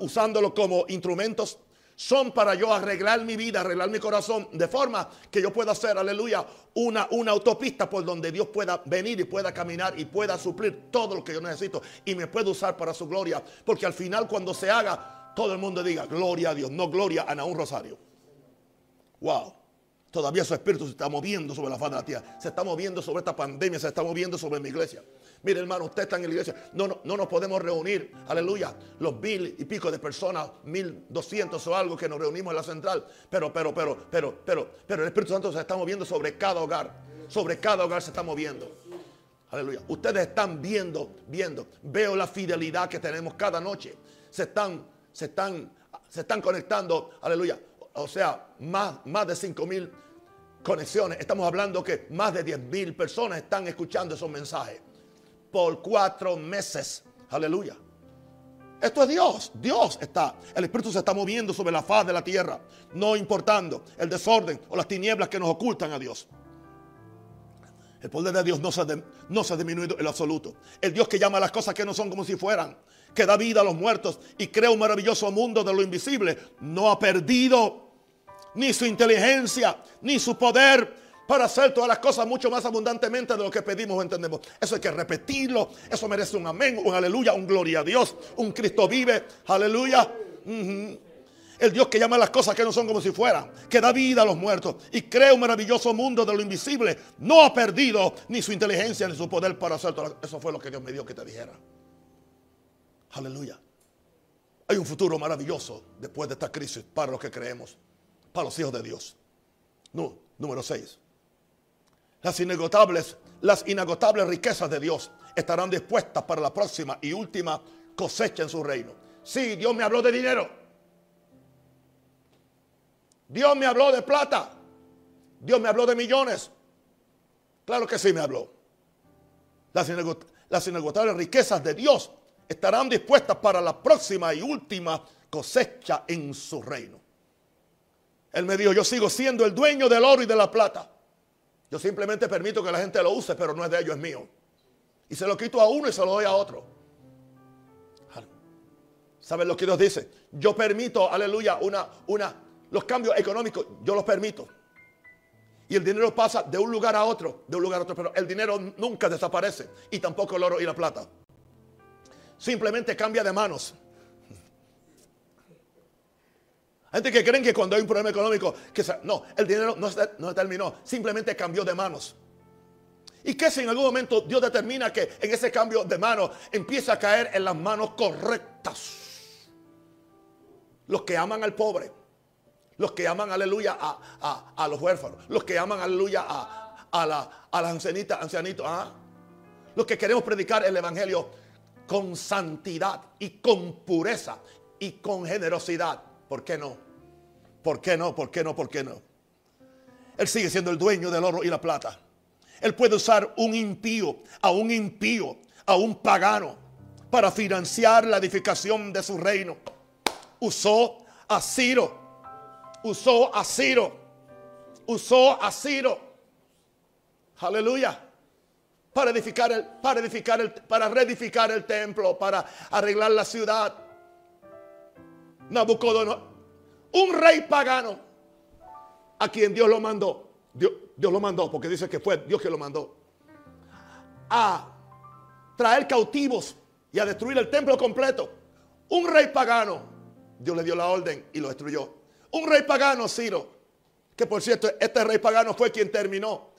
usándolo como instrumentos, son para yo arreglar mi vida, arreglar mi corazón, de forma que yo pueda hacer, aleluya, una, una autopista por donde Dios pueda venir y pueda caminar y pueda suplir todo lo que yo necesito y me pueda usar para su gloria. Porque al final cuando se haga, todo el mundo diga, gloria a Dios, no gloria a un Rosario. Wow. Todavía su espíritu se está moviendo sobre la faz de la tierra. Se está moviendo sobre esta pandemia, se está moviendo sobre mi iglesia. Mire, hermano, usted está en la iglesia. No, no, no nos podemos reunir. Aleluya. Los mil y pico de personas, mil doscientos o algo que nos reunimos en la central. Pero, pero, pero, pero, pero, pero el Espíritu Santo se está moviendo sobre cada hogar. Sobre cada hogar se está moviendo. Aleluya. Ustedes están viendo, viendo. Veo la fidelidad que tenemos cada noche. Se están, se están, se están conectando. Aleluya. O sea, más, más de cinco mil conexiones. Estamos hablando que más de diez mil personas están escuchando esos mensajes por cuatro meses. Aleluya. Esto es Dios. Dios está. El Espíritu se está moviendo sobre la faz de la tierra. No importando el desorden o las tinieblas que nos ocultan a Dios. El poder de Dios no se, no se ha disminuido en absoluto. El Dios que llama a las cosas que no son como si fueran. Que da vida a los muertos y crea un maravilloso mundo de lo invisible. No ha perdido ni su inteligencia, ni su poder para hacer todas las cosas mucho más abundantemente de lo que pedimos o entendemos. Eso hay que repetirlo. Eso merece un amén, un aleluya, un gloria a Dios. Un Cristo vive. Aleluya. El Dios que llama las cosas que no son como si fueran, que da vida a los muertos y crea un maravilloso mundo de lo invisible, no ha perdido ni su inteligencia ni su poder para hacer todo. Eso fue lo que Dios me dio que te dijera. Aleluya. Hay un futuro maravilloso después de esta crisis para los que creemos, para los hijos de Dios. No, número 6. Las inagotables, las inagotables riquezas de Dios estarán dispuestas para la próxima y última cosecha en su reino. Sí, Dios me habló de dinero. Dios me habló de plata. Dios me habló de millones. Claro que sí me habló. Las, las inagotables riquezas de Dios estarán dispuestas para la próxima y última cosecha en su reino. Él me dijo, yo sigo siendo el dueño del oro y de la plata. Yo simplemente permito que la gente lo use, pero no es de ellos, es mío. Y se lo quito a uno y se lo doy a otro. ¿Saben lo que Dios dice? Yo permito, aleluya, una, una, los cambios económicos, yo los permito. Y el dinero pasa de un lugar a otro, de un lugar a otro, pero el dinero nunca desaparece. Y tampoco el oro y la plata. Simplemente cambia de manos. Gente que creen que cuando hay un problema económico, que no, el dinero no no se terminó, simplemente cambió de manos. ¿Y qué si en algún momento Dios determina que en ese cambio de manos empieza a caer en las manos correctas? Los que aman al pobre, los que aman, aleluya, a, los huérfanos, los que aman, aleluya, a, a, la, a las ancianitas, ancianitos, ¿ah? los que queremos predicar el Evangelio con santidad y con pureza y con generosidad. ¿Por qué no? ¿Por qué no? ¿Por qué no? ¿Por qué no? Él sigue siendo el dueño del oro y la plata. Él puede usar un impío, a un impío, a un pagano, para financiar la edificación de su reino. Usó a Ciro, usó a Ciro, usó a Ciro. Aleluya. Para edificar el, para edificar el, para reedificar el templo, para arreglar la ciudad. Nabucodonosor, un rey pagano, a quien Dios lo mandó Dios, lo mandó, porque dice que fue Dios que lo mandó, a traer cautivos y a destruir el templo completo. Un rey pagano, Dios le dio la orden y lo destruyó. Un rey pagano, Ciro, que por cierto, este rey pagano fue quien terminó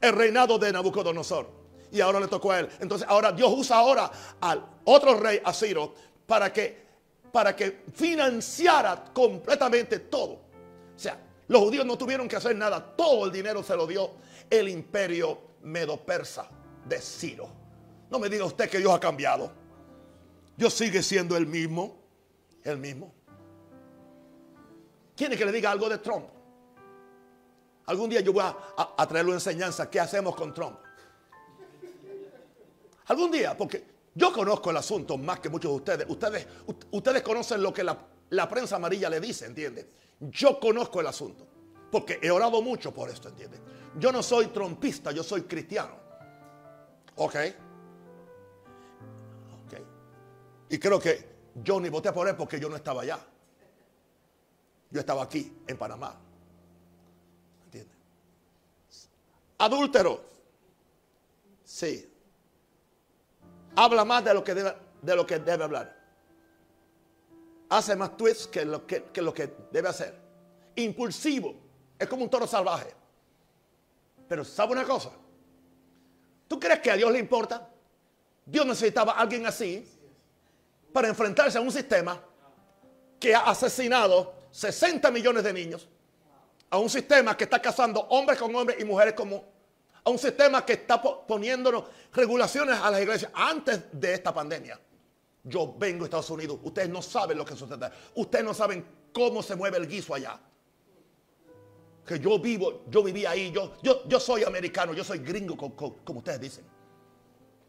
el reinado de Nabucodonosor. Y ahora le tocó a él. Entonces ahora Dios usa ahora al otro rey, a Ciro, para que, para que financiara completamente todo. O sea, los judíos no tuvieron que hacer nada. Todo el dinero se lo dio el imperio medo-persa de Ciro. No me diga usted que Dios ha cambiado. Dios sigue siendo el mismo. El mismo. ¿Quiere que le diga algo de Trump? Algún día yo voy a, a traerle una enseñanza. ¿Qué hacemos con Trump? Algún día, porque yo conozco el asunto más que muchos de ustedes. Ustedes, ustedes conocen lo que la, prensa amarilla le dice, ¿entiendes? Yo conozco el asunto, porque he orado mucho por esto, ¿entiendes? Yo no soy trompista, yo soy cristiano. ¿Ok? Ok. Y creo que yo ni voté por él porque yo no estaba allá. Yo estaba aquí, en Panamá. ¿Entiendes? Adúltero. Sí. Habla más de lo que debe, de lo que debe hablar hace más twists que lo que, lo que debe hacer. Impulsivo. Es como un toro salvaje. Pero ¿sabe una cosa? ¿Tú crees que a Dios le importa? Dios necesitaba a alguien así para enfrentarse a un sistema que ha asesinado 60 millones de niños. A un sistema que está casando hombres con hombres y mujeres como a un sistema que está poniéndonos regulaciones a las iglesias antes de esta pandemia. Yo vengo a Estados Unidos. Ustedes no saben lo que sucede. Ustedes no saben cómo se mueve el guiso allá. Que yo vivo, yo viví ahí. Yo, yo, yo soy americano, yo soy gringo, como, ustedes dicen.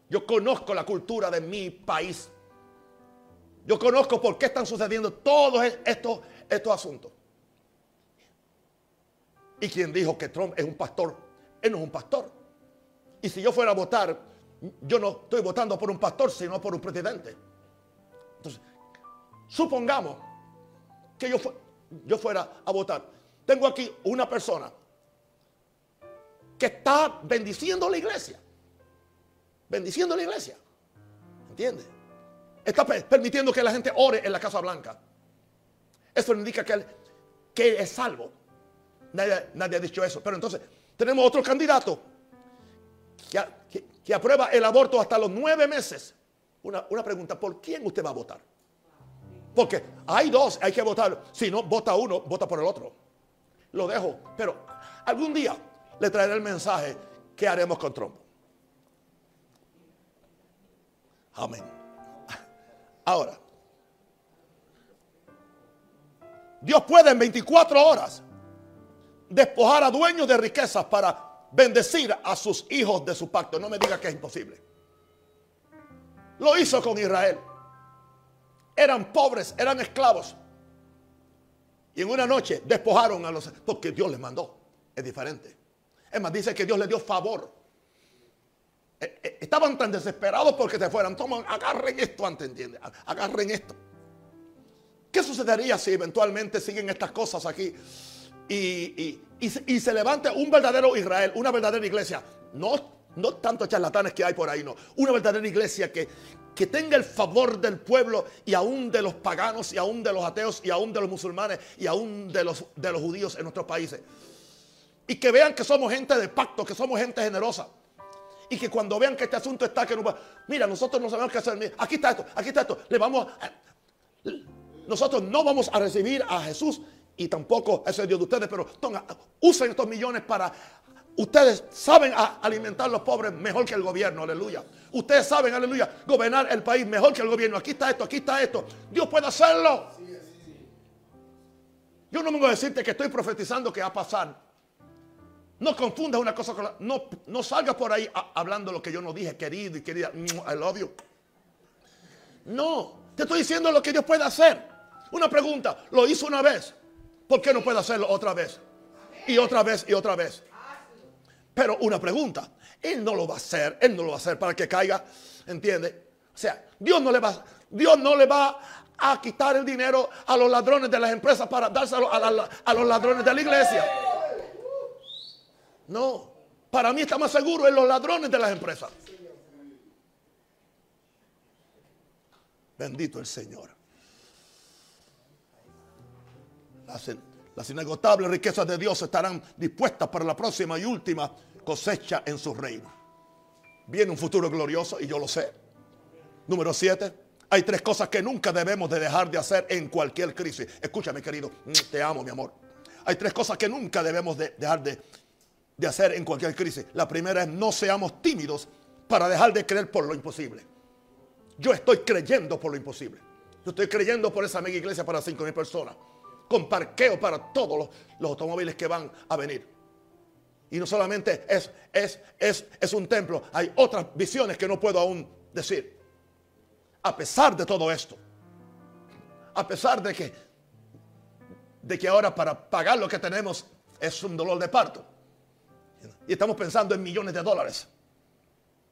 Yo conozco la cultura de mi país. Yo conozco por qué están sucediendo todos estos, estos asuntos. Y quien dijo que Trump es un pastor, él no es un pastor. Y si yo fuera a votar, yo no estoy votando por un pastor, sino por un presidente. Entonces, supongamos que yo, yo fuera a votar. Tengo aquí una persona que está bendiciendo la iglesia. Bendiciendo la iglesia. ¿Entiendes? Está permitiendo que la gente ore en la Casa Blanca. Eso indica que él, que es salvo. Nadie, nadie, ha dicho eso. Pero entonces, tenemos otro candidato que, que aprueba el aborto hasta los nueve meses una, pregunta, ¿por quién usted va a votar? Porque hay dos, hay que votar. Si no vota uno, vota por el otro. Lo dejo. Pero algún día le traeré el mensaje que haremos con Trump. Amén. Ahora, Dios puede en 24 horas despojar a dueños de riquezas para bendecir a sus hijos de su pacto. No me diga que es imposible. Lo hizo con Israel. Eran pobres, eran esclavos. Y en una noche despojaron a los... Porque Dios les mandó. Es diferente. Es más, dice que Dios les dio favor. Eh, eh, estaban tan desesperados porque se fueran. Toman, agarren esto antes, ¿entiendes? Agarren esto. ¿Qué sucedería si eventualmente siguen estas cosas aquí y, se levanta un verdadero Israel, una verdadera iglesia? No, no tantos charlatanes que hay por ahí, no. Una verdadera iglesia que, que tenga el favor del pueblo y aún de los paganos y aún de los ateos y aún de los musulmanes y aún de los, de los judíos en nuestros países. Y que vean que somos gente de pacto, que somos gente generosa. Y que cuando vean que este asunto está que no va, mira, nosotros no sabemos qué hacer. aquí está esto, aquí está esto. Le vamos nosotros no vamos a recibir a Jesús y tampoco a ese Dios de ustedes, pero usen estos millones para... Ustedes saben alimentar a los pobres mejor que el gobierno, aleluya. Ustedes saben, aleluya, gobernar el país mejor que el gobierno. Aquí está esto, aquí está esto. Dios puede hacerlo. Yo no vengo a decirte que estoy profetizando que va a pasar. No confundas una cosa con la... No, no salgas por ahí hablando lo que yo no dije, querido y querida. Love you. No, te estoy diciendo lo que Dios puede hacer. Una pregunta, lo hizo una vez. ¿Por qué no puede hacerlo otra vez? Y otra vez y otra vez. Pero una pregunta, Él no lo va a hacer, Él no lo va a hacer para que caiga, ¿entiende? O sea, Dios no le va, Dios no le va a quitar el dinero a los ladrones de las empresas para dárselo a, a los ladrones de la iglesia. No, para mí está más seguro en los ladrones de las empresas. Bendito el Señor. Las, inagotables riquezas de Dios estarán dispuestas para la próxima y última cosecha en su reino. Viene un futuro glorioso y yo lo sé. Número siete. Hay tres cosas que nunca debemos de dejar de hacer en cualquier crisis. Escúchame, querido. Te amo, mi amor. Hay tres cosas que nunca debemos de dejar de, de hacer en cualquier crisis. La primera es no seamos tímidos para dejar de creer por lo imposible. Yo estoy creyendo por lo imposible. Yo estoy creyendo por esa mega iglesia para 5 mil personas con parqueo para todos los, automóviles que van a venir. Y no solamente es, es, es, es un templo, hay otras visiones que no puedo aún decir. A pesar de todo esto, a pesar de que, de que ahora para pagar lo que tenemos es un dolor de parto. Y estamos pensando en millones de dólares.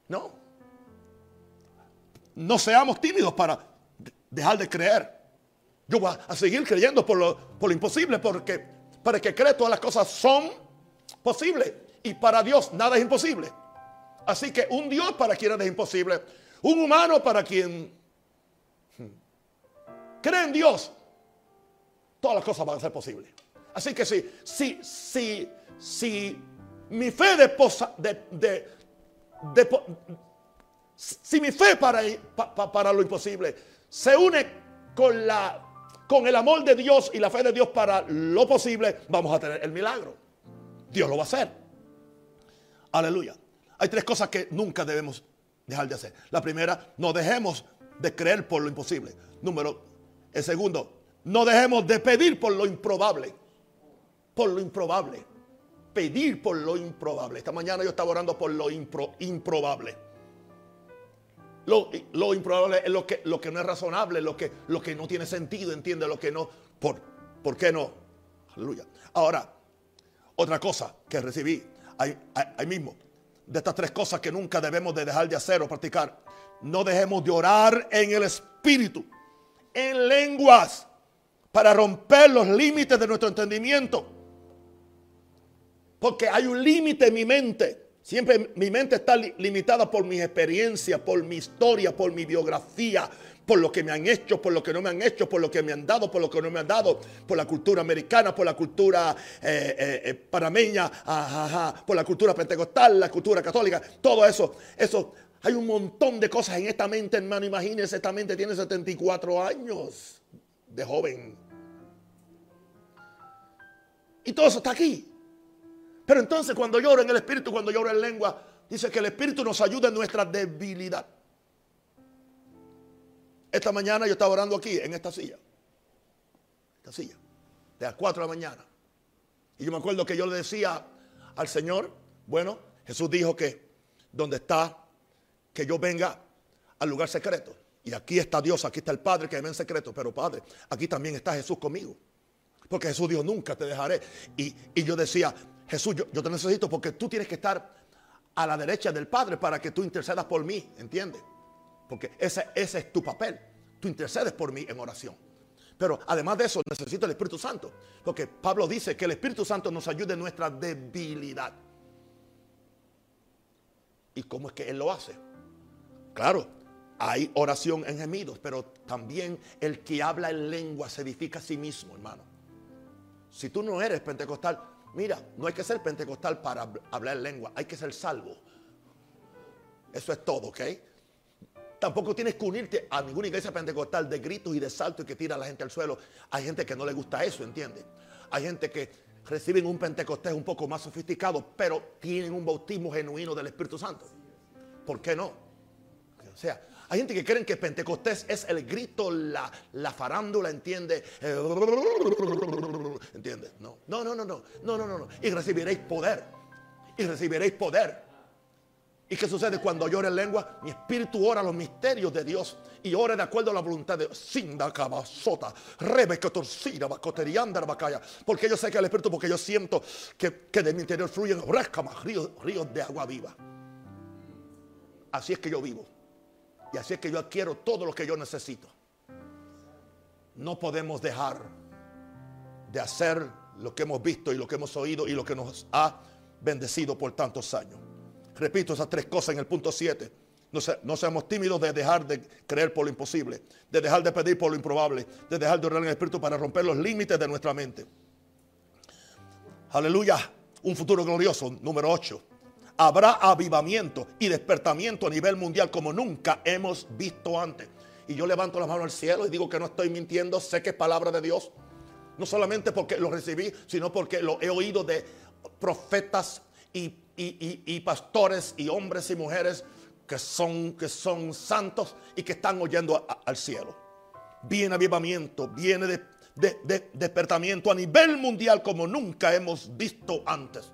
No. No seamos tímidos para dejar de creer. Yo voy a seguir creyendo por lo, por lo imposible, porque para el que cree todas las cosas son posibles. Y para Dios nada es imposible. Así que un Dios para quien es imposible, un humano para quien cree en Dios, todas las cosas van a ser posibles. Así que si, si, si, si mi fe de, de, de, si mi fe para, para lo imposible se une con la con el amor de Dios y la fe de Dios para lo posible, vamos a tener el milagro. Dios lo va a hacer. Aleluya. Hay tres cosas que nunca debemos dejar de hacer. La primera, no dejemos de creer por lo imposible. Número, el segundo, no dejemos de pedir por lo improbable. Por lo improbable. Pedir por lo improbable. Esta mañana yo estaba orando por lo improbable. Lo, improbable es lo que, lo que no es razonable, lo que, lo que no tiene sentido, entiende lo que no. ¿Por, ¿por qué no? Aleluya. Ahora, otra cosa que recibí ahí, ahí mismo, de estas tres cosas que nunca debemos de dejar de hacer o practicar. No dejemos de orar en el Espíritu, en lenguas, para romper los límites de nuestro entendimiento. Porque hay un límite en mi mente Siempre mi mente está limitada por mis experiencias, por mi historia, por mi biografía, por lo que me han hecho, por lo que no me han hecho, por lo que me han dado, por lo que no me han dado, por la cultura americana, por la cultura eh, eh, eh panameña, por la cultura pentecostal, la cultura católica, todo eso, eso. Hay un montón de cosas en esta mente, hermano. Imagínense, esta mente tiene 74 años de joven. Y todo eso está aquí. Pero entonces cuando lloro en el Espíritu, cuando lloro en lengua, dice que el Espíritu nos ayuda en nuestra debilidad. Esta mañana yo estaba orando aquí, en esta silla. Esta silla. De las 4 de la mañana. Y yo me acuerdo que yo le decía al Señor, bueno, Jesús dijo que donde está, que yo venga al lugar secreto. Y aquí está Dios, aquí está el Padre que me en secreto. Pero Padre, aquí también está Jesús conmigo. Porque Jesús dijo, nunca te dejaré. Y, yo decía, Jesús, yo, te necesito porque tú tienes que estar a la derecha del Padre para que tú intercedas por mí, ¿entiendes? Porque ese, ese es tu papel. Tú intercedes por mí en oración. Pero además de eso, necesito el Espíritu Santo. Porque Pablo dice que el Espíritu Santo nos ayude en nuestra debilidad. ¿Y cómo es que Él lo hace? Claro, hay oración en gemidos, pero también el que habla en lengua se edifica a sí mismo, hermano. Si tú no eres pentecostal, mira, no hay que ser pentecostal para hablar en lengua, hay que ser salvo. Eso es todo, ¿ok? Tampoco tienes que unirte a ninguna iglesia pentecostal de gritos y de saltos y que tira a la gente al suelo. Hay gente que no le gusta eso, ¿entiendes? Hay gente que reciben un pentecostés un poco más sofisticado, pero tienen un bautismo genuino del Espíritu Santo. ¿Por qué no? O sea, hay gente que creen que Pentecostés es el grito, la, la farándula, ¿entiende? ¿Entiende? No, no, no, no, no, no, no, no. Y recibiréis poder. Y recibiréis poder. ¿Y qué sucede cuando yo en lengua? Mi espíritu ora los misterios de Dios y ora de acuerdo a la voluntad de Dios. Bacaya. Porque yo sé que el espíritu, porque yo siento que, que de mi interior fluyen ríos, ríos de agua viva. Así es que yo vivo. Y así es que yo adquiero todo lo que yo necesito. No podemos dejar de hacer lo que hemos visto y lo que hemos oído y lo que nos ha bendecido por tantos años. Repito esas tres cosas en el punto 7. No, seamos tímidos de dejar de creer por lo imposible, de dejar de pedir por lo improbable, de dejar de orar en el Espíritu para romper los límites de nuestra mente. Aleluya, un futuro glorioso. Número 8. Habrá avivamiento y despertamiento a nivel mundial como nunca hemos visto antes. Y yo levanto la mano al cielo y digo que no estoy mintiendo, sé que es palabra de Dios. No solamente porque lo recibí, sino porque lo he oído de profetas y y, pastores y hombres y mujeres que son, que son santos y que están oyendo al cielo. Viene avivamiento, viene de, despertamiento a nivel mundial como nunca hemos visto antes.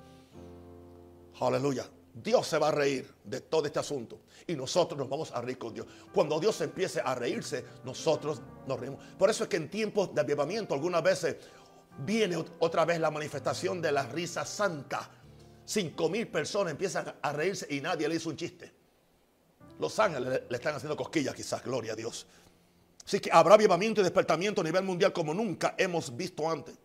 Aleluya. Dios se va a reír de todo este asunto y nosotros nos vamos a reír con Dios. Cuando Dios empiece a reírse, nosotros nos reímos. Por eso es que en tiempos de avivamiento algunas veces viene otra vez la manifestación de la risa santa Cinco mil personas empiezan a reírse y nadie le hizo un chiste. Los ángeles le están haciendo cosquillas quizás, gloria a Dios. Así que habrá avivamiento y despertamiento a nivel mundial como nunca hemos visto antes.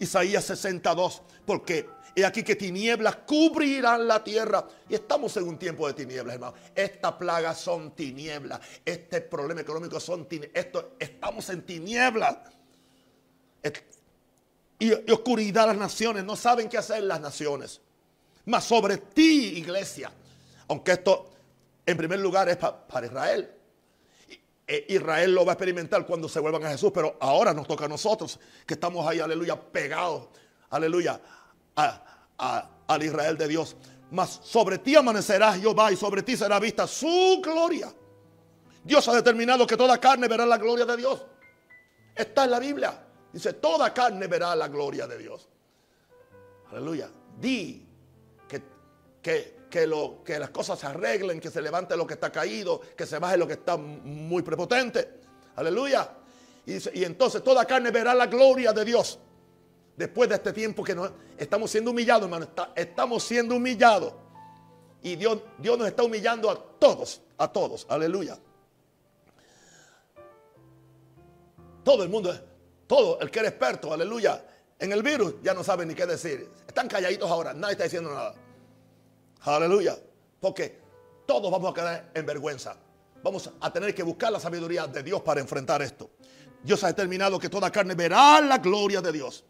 Isaías 62, porque he aquí que tinieblas cubrirán la tierra. Y estamos en un tiempo de tinieblas, hermano. Esta plaga son tinieblas. Este problema económico son tinieblas. Estamos en tinieblas y, oscuridad las naciones. No saben qué hacer las naciones. Mas sobre ti, iglesia, aunque esto en primer lugar es para Israel. E, Israel lo va a experimentar cuando se vuelvan a Jesús, pero ahora nos toca a nosotros que estamos ahí, aleluya, pegados, aleluya, al Israel de Dios. Mas sobre ti amanecerá Jehová y sobre ti será vista su gloria. Dios ha determinado que toda carne verá la gloria de Dios. Está en la Biblia. Dice, toda carne verá la gloria de Dios. Aleluya. Di que, que, lo, que las cosas se arreglen, que se levante lo que está caído, que se baje lo que está muy prepotente. Aleluya. Y, entonces toda carne verá la gloria de Dios. Después de este tiempo que no, estamos siendo humillados, hermano. estamos siendo humillados. Y Dios, Dios nos está humillando a todos, a todos. Aleluya. Todo el mundo todo el que era experto, aleluya, en el virus ya no sabe ni qué decir. Están calladitos ahora, nadie está diciendo nada. Aleluya. Porque todos vamos a quedar en vergüenza. Vamos a tener que buscar la sabiduría de Dios para enfrentar esto. Dios ha determinado que toda carne verá la gloria de Dios.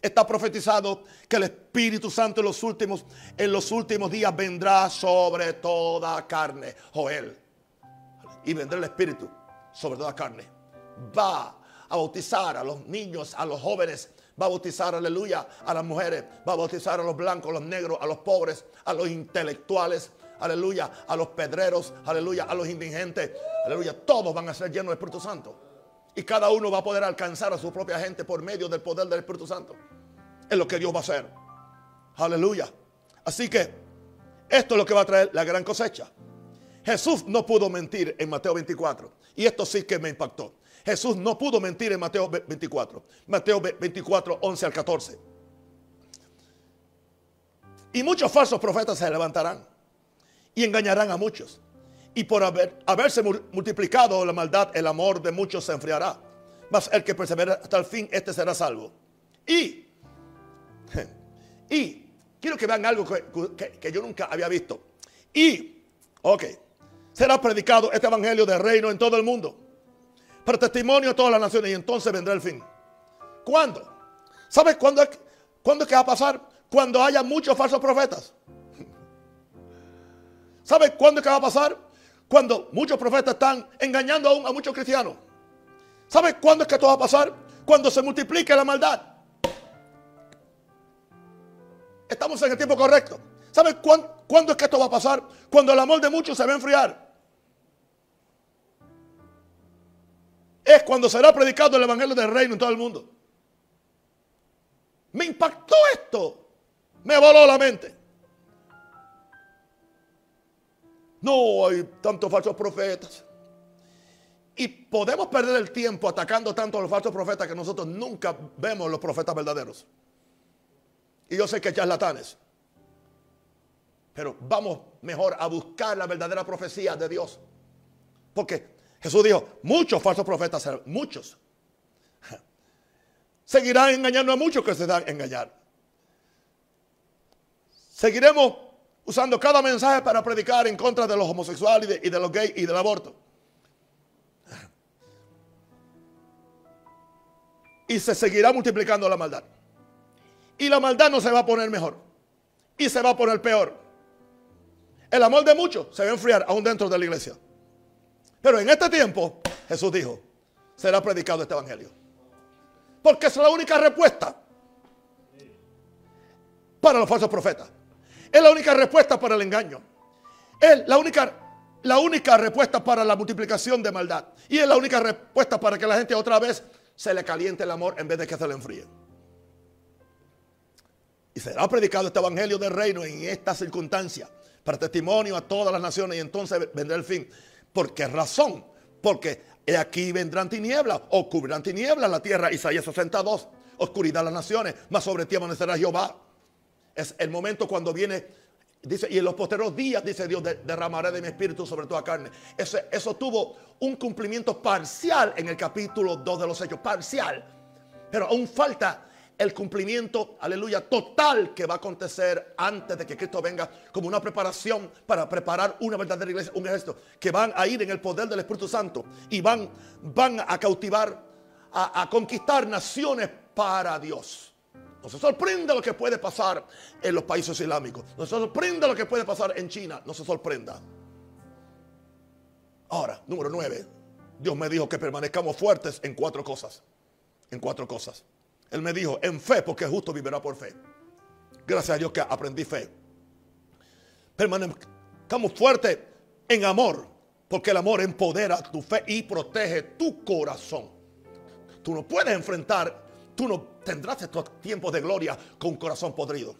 Está profetizado que el Espíritu Santo en los últimos, en los últimos días vendrá sobre toda carne. Joel. Y vendrá el Espíritu sobre toda carne. Va a bautizar a los niños, a los jóvenes, va a bautizar, aleluya, a las mujeres, va a bautizar a los blancos, a los negros, a los pobres, a los intelectuales, aleluya, a los pedreros, aleluya, a los indigentes, aleluya, todos van a ser llenos del Espíritu Santo. Y cada uno va a poder alcanzar a su propia gente por medio del poder del Espíritu Santo. es lo que Dios va a hacer. Aleluya. Así que esto es lo que va a traer la gran cosecha. Jesús no pudo mentir en Mateo 24. Y esto sí que me impactó. Jesús no pudo mentir en Mateo 24. Mateo 24, 11 al 14. Y muchos falsos profetas se levantarán y engañarán a muchos. Y por haber, haberse multiplicado la maldad, el amor de muchos se enfriará. Mas el que persevera hasta el fin, este será salvo. Y, y, quiero que vean algo que, que yo nunca había visto. Y, ok, será predicado este evangelio del reino en todo el mundo. Para testimonio a todas las naciones. Y entonces vendrá el fin. ¿Cuándo? ¿Sabes cuándo es, que va a pasar? Cuando haya muchos falsos profetas. ¿Sabes cuándo es que va a pasar? Cuando muchos profetas están engañando aún a muchos cristianos. ¿Sabes cuándo es que esto va a pasar? Cuando se multiplique la maldad. Estamos en el tiempo correcto. ¿Sabes cuándo, cuándo es que esto va a pasar? Cuando el amor de muchos se va a enfriar. Es cuando será predicado el Evangelio del Reino en todo el mundo. Me impactó esto. Me voló la mente. No hay tantos falsos profetas. Y podemos perder el tiempo atacando tanto a los falsos profetas que nosotros nunca vemos los profetas verdaderos. Y yo sé que charlatanes. Pero vamos mejor a buscar la verdadera profecía de Dios. Porque Jesús dijo, muchos falsos profetas, muchos. Seguirán engañando a muchos que se dan a engañar. Seguiremos usando cada mensaje para predicar en contra de los homosexuales y de, los gays y del aborto. Y se seguirá multiplicando la maldad. Y la maldad no se va a poner mejor. Y se va a poner peor. El amor de muchos se va a enfriar aún dentro de la iglesia. Pero en este tiempo, Jesús dijo, será predicado este evangelio. Porque es la única respuesta para los falsos profetas. Es la única respuesta para el engaño. Es la única, la única respuesta para la multiplicación de maldad. Y es la única respuesta para que la gente otra vez se le caliente el amor en vez de que se le enfríe. Y será predicado este evangelio del reino en esta circunstancia para testimonio a todas las naciones y entonces vendrá el fin. ¿Por qué razón? Porque aquí vendrán tinieblas, o cubrirán tinieblas la tierra, Isaías 62, oscuridad las naciones, más sobre ti amanecerá Jehová. Es el momento cuando viene, dice, y en los posteriores días, dice Dios, derramaré de mi espíritu sobre toda carne. Eso, eso tuvo un cumplimiento parcial en el capítulo 2 de los Hechos, parcial. Pero aún falta el cumplimiento, aleluya, total que va a acontecer antes de que Cristo venga como una preparación para preparar una verdadera iglesia, un ejército, que van a ir en el poder del Espíritu Santo y van, van a cautivar, a, a conquistar naciones para Dios. No se sorprenda lo que puede pasar en los países islámicos. No se sorprenda lo que puede pasar en China. No se sorprenda. Ahora, número nueve. Dios me dijo que permanezcamos fuertes en cuatro cosas. En cuatro cosas. Él me dijo, en fe, porque justo vivirá por fe. Gracias a Dios que aprendí fe. Permanezcamos fuertes en amor, porque el amor empodera tu fe y protege tu corazón. Tú no puedes enfrentar Tú no tendrás estos tiempos de gloria con corazón podrido.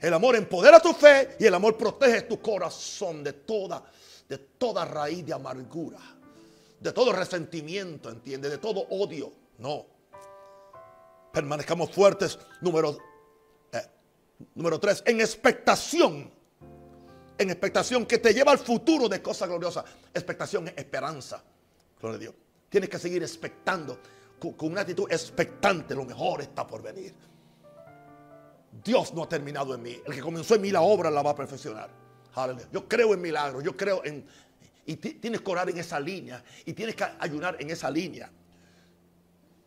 El amor empodera tu fe y el amor protege tu corazón de toda, de toda raíz de amargura, de todo resentimiento, ¿entiendes? De todo odio. No. Permanezcamos fuertes. Número, eh, número tres, en expectación. En expectación que te lleva al futuro de cosas gloriosas. Expectación es esperanza. Gloria a Dios. Tienes que seguir expectando con, una actitud expectante, lo mejor está por venir. Dios no ha terminado en mí. El que comenzó en mí la obra la va a perfeccionar. Yo creo en milagros, yo creo en... Y tienes que orar en esa línea y tienes que ayunar en esa línea.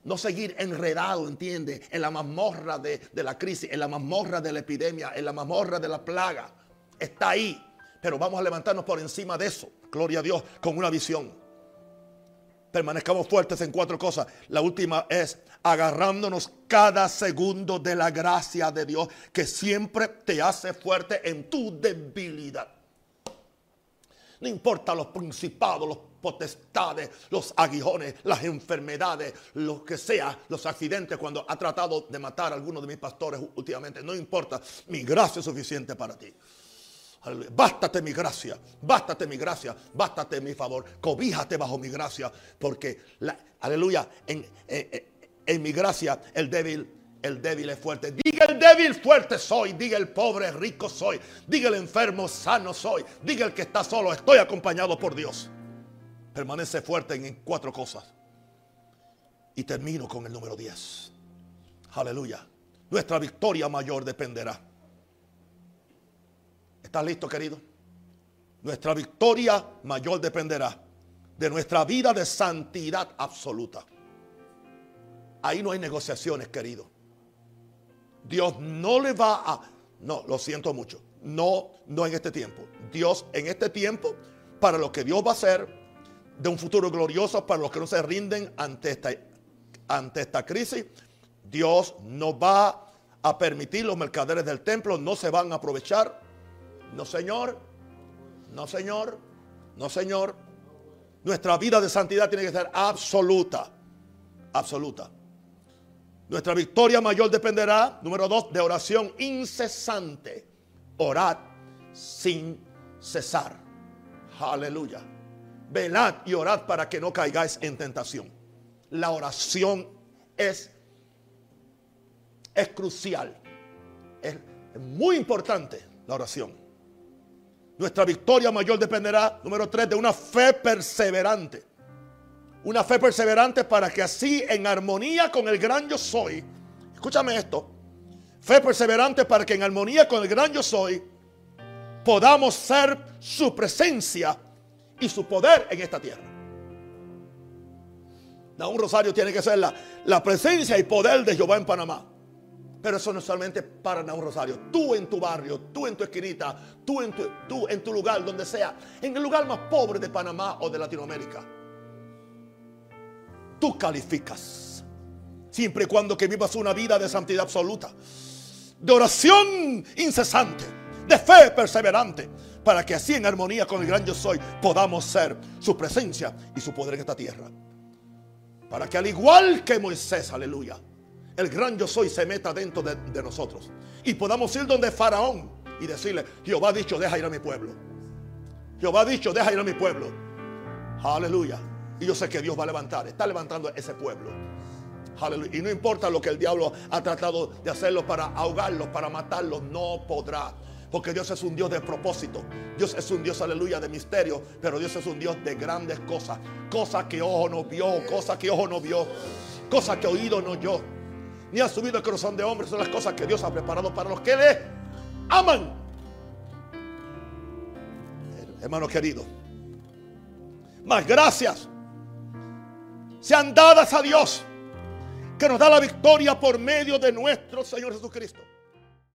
No seguir enredado, entiende, en la mazmorra de, de, la crisis, en la mazmorra de la epidemia, en la mazmorra de la plaga. Está ahí. Pero vamos a levantarnos por encima de eso. Gloria a Dios, con una visión permanezcamos fuertes en cuatro cosas. La última es agarrándonos cada segundo de la gracia de Dios que siempre te hace fuerte en tu debilidad. No importa los principados, los potestades, los aguijones, las enfermedades, lo que sea, los accidentes cuando ha tratado de matar a alguno de mis pastores últimamente. No importa, mi gracia es suficiente para ti. Bástate mi gracia, bástate mi gracia, bástate mi favor, cobíjate bajo mi gracia, porque, aleluya, en, en mi gracia el débil el débil es fuerte. Diga el débil fuerte soy. Diga el pobre rico soy. Diga el enfermo sano soy. Diga el que está solo estoy acompañado por Dios. Permanece fuerte en cuatro cosas. Y termino con el número 10. Aleluya. Nuestra victoria mayor dependerá. ¿Estás listo, querido? Nuestra victoria mayor dependerá de nuestra vida de santidad absoluta. Ahí no hay negociaciones, querido. Dios no le va a... No, lo siento mucho. No, no en este tiempo. Dios en este tiempo, para lo que Dios va a hacer, de un futuro glorioso para los que no se rinden ante esta, ante esta crisis, Dios no va a permitir los mercaderes del templo, no se van a aprovechar. No, Señor. No, Señor. No, Señor. Nuestra vida de santidad tiene que ser absoluta. Absoluta. Nuestra victoria mayor dependerá, número dos, de oración incesante. Orad sin cesar. Aleluya. Velad y orad para que no caigáis en tentación. La oración es, es crucial. Es muy importante la oración. Nuestra victoria mayor dependerá, número tres, de una fe perseverante. Una fe perseverante para que así en armonía con el gran yo soy, escúchame esto, fe perseverante para que en armonía con el gran yo soy podamos ser su presencia y su poder en esta tierra. un Rosario tiene que ser la, la, presencia y poder de Jehová en Panamá. Pero eso no es solamente para un Rosario. Tú en tu barrio, tú en tu esquinita, tú en tu, tú en tu lugar, donde sea, en el lugar más pobre de Panamá o de Latinoamérica tú calificas. Siempre y cuando que vivas una vida de santidad absoluta, de oración incesante, de fe perseverante, para que así en armonía con el gran yo soy podamos ser su presencia y su poder en esta tierra. Para que al igual que Moisés, aleluya, el gran yo soy se meta dentro de, nosotros y podamos ir donde Faraón y decirle, Jehová ha dicho, deja ir a mi pueblo. Jehová ha dicho, deja ir a mi pueblo. Aleluya. Y yo sé que Dios va a levantar, está levantando ese pueblo. Aleluya. Y no importa lo que el diablo ha tratado de hacerlo para ahogarlos, para matarlos, no podrá. Porque Dios es un Dios de propósito. Dios es un Dios, aleluya, de misterio. Pero Dios es un Dios de grandes cosas. Cosas que ojo no vio, cosas que ojo no vio, cosas que oído no oyó. Ni ha subido el corazón de hombre. Son las cosas que Dios ha preparado para los que le aman. Hermano querido. Más gracias sean dadas a Dios, que nos da la victoria por medio de nuestro Señor Jesucristo.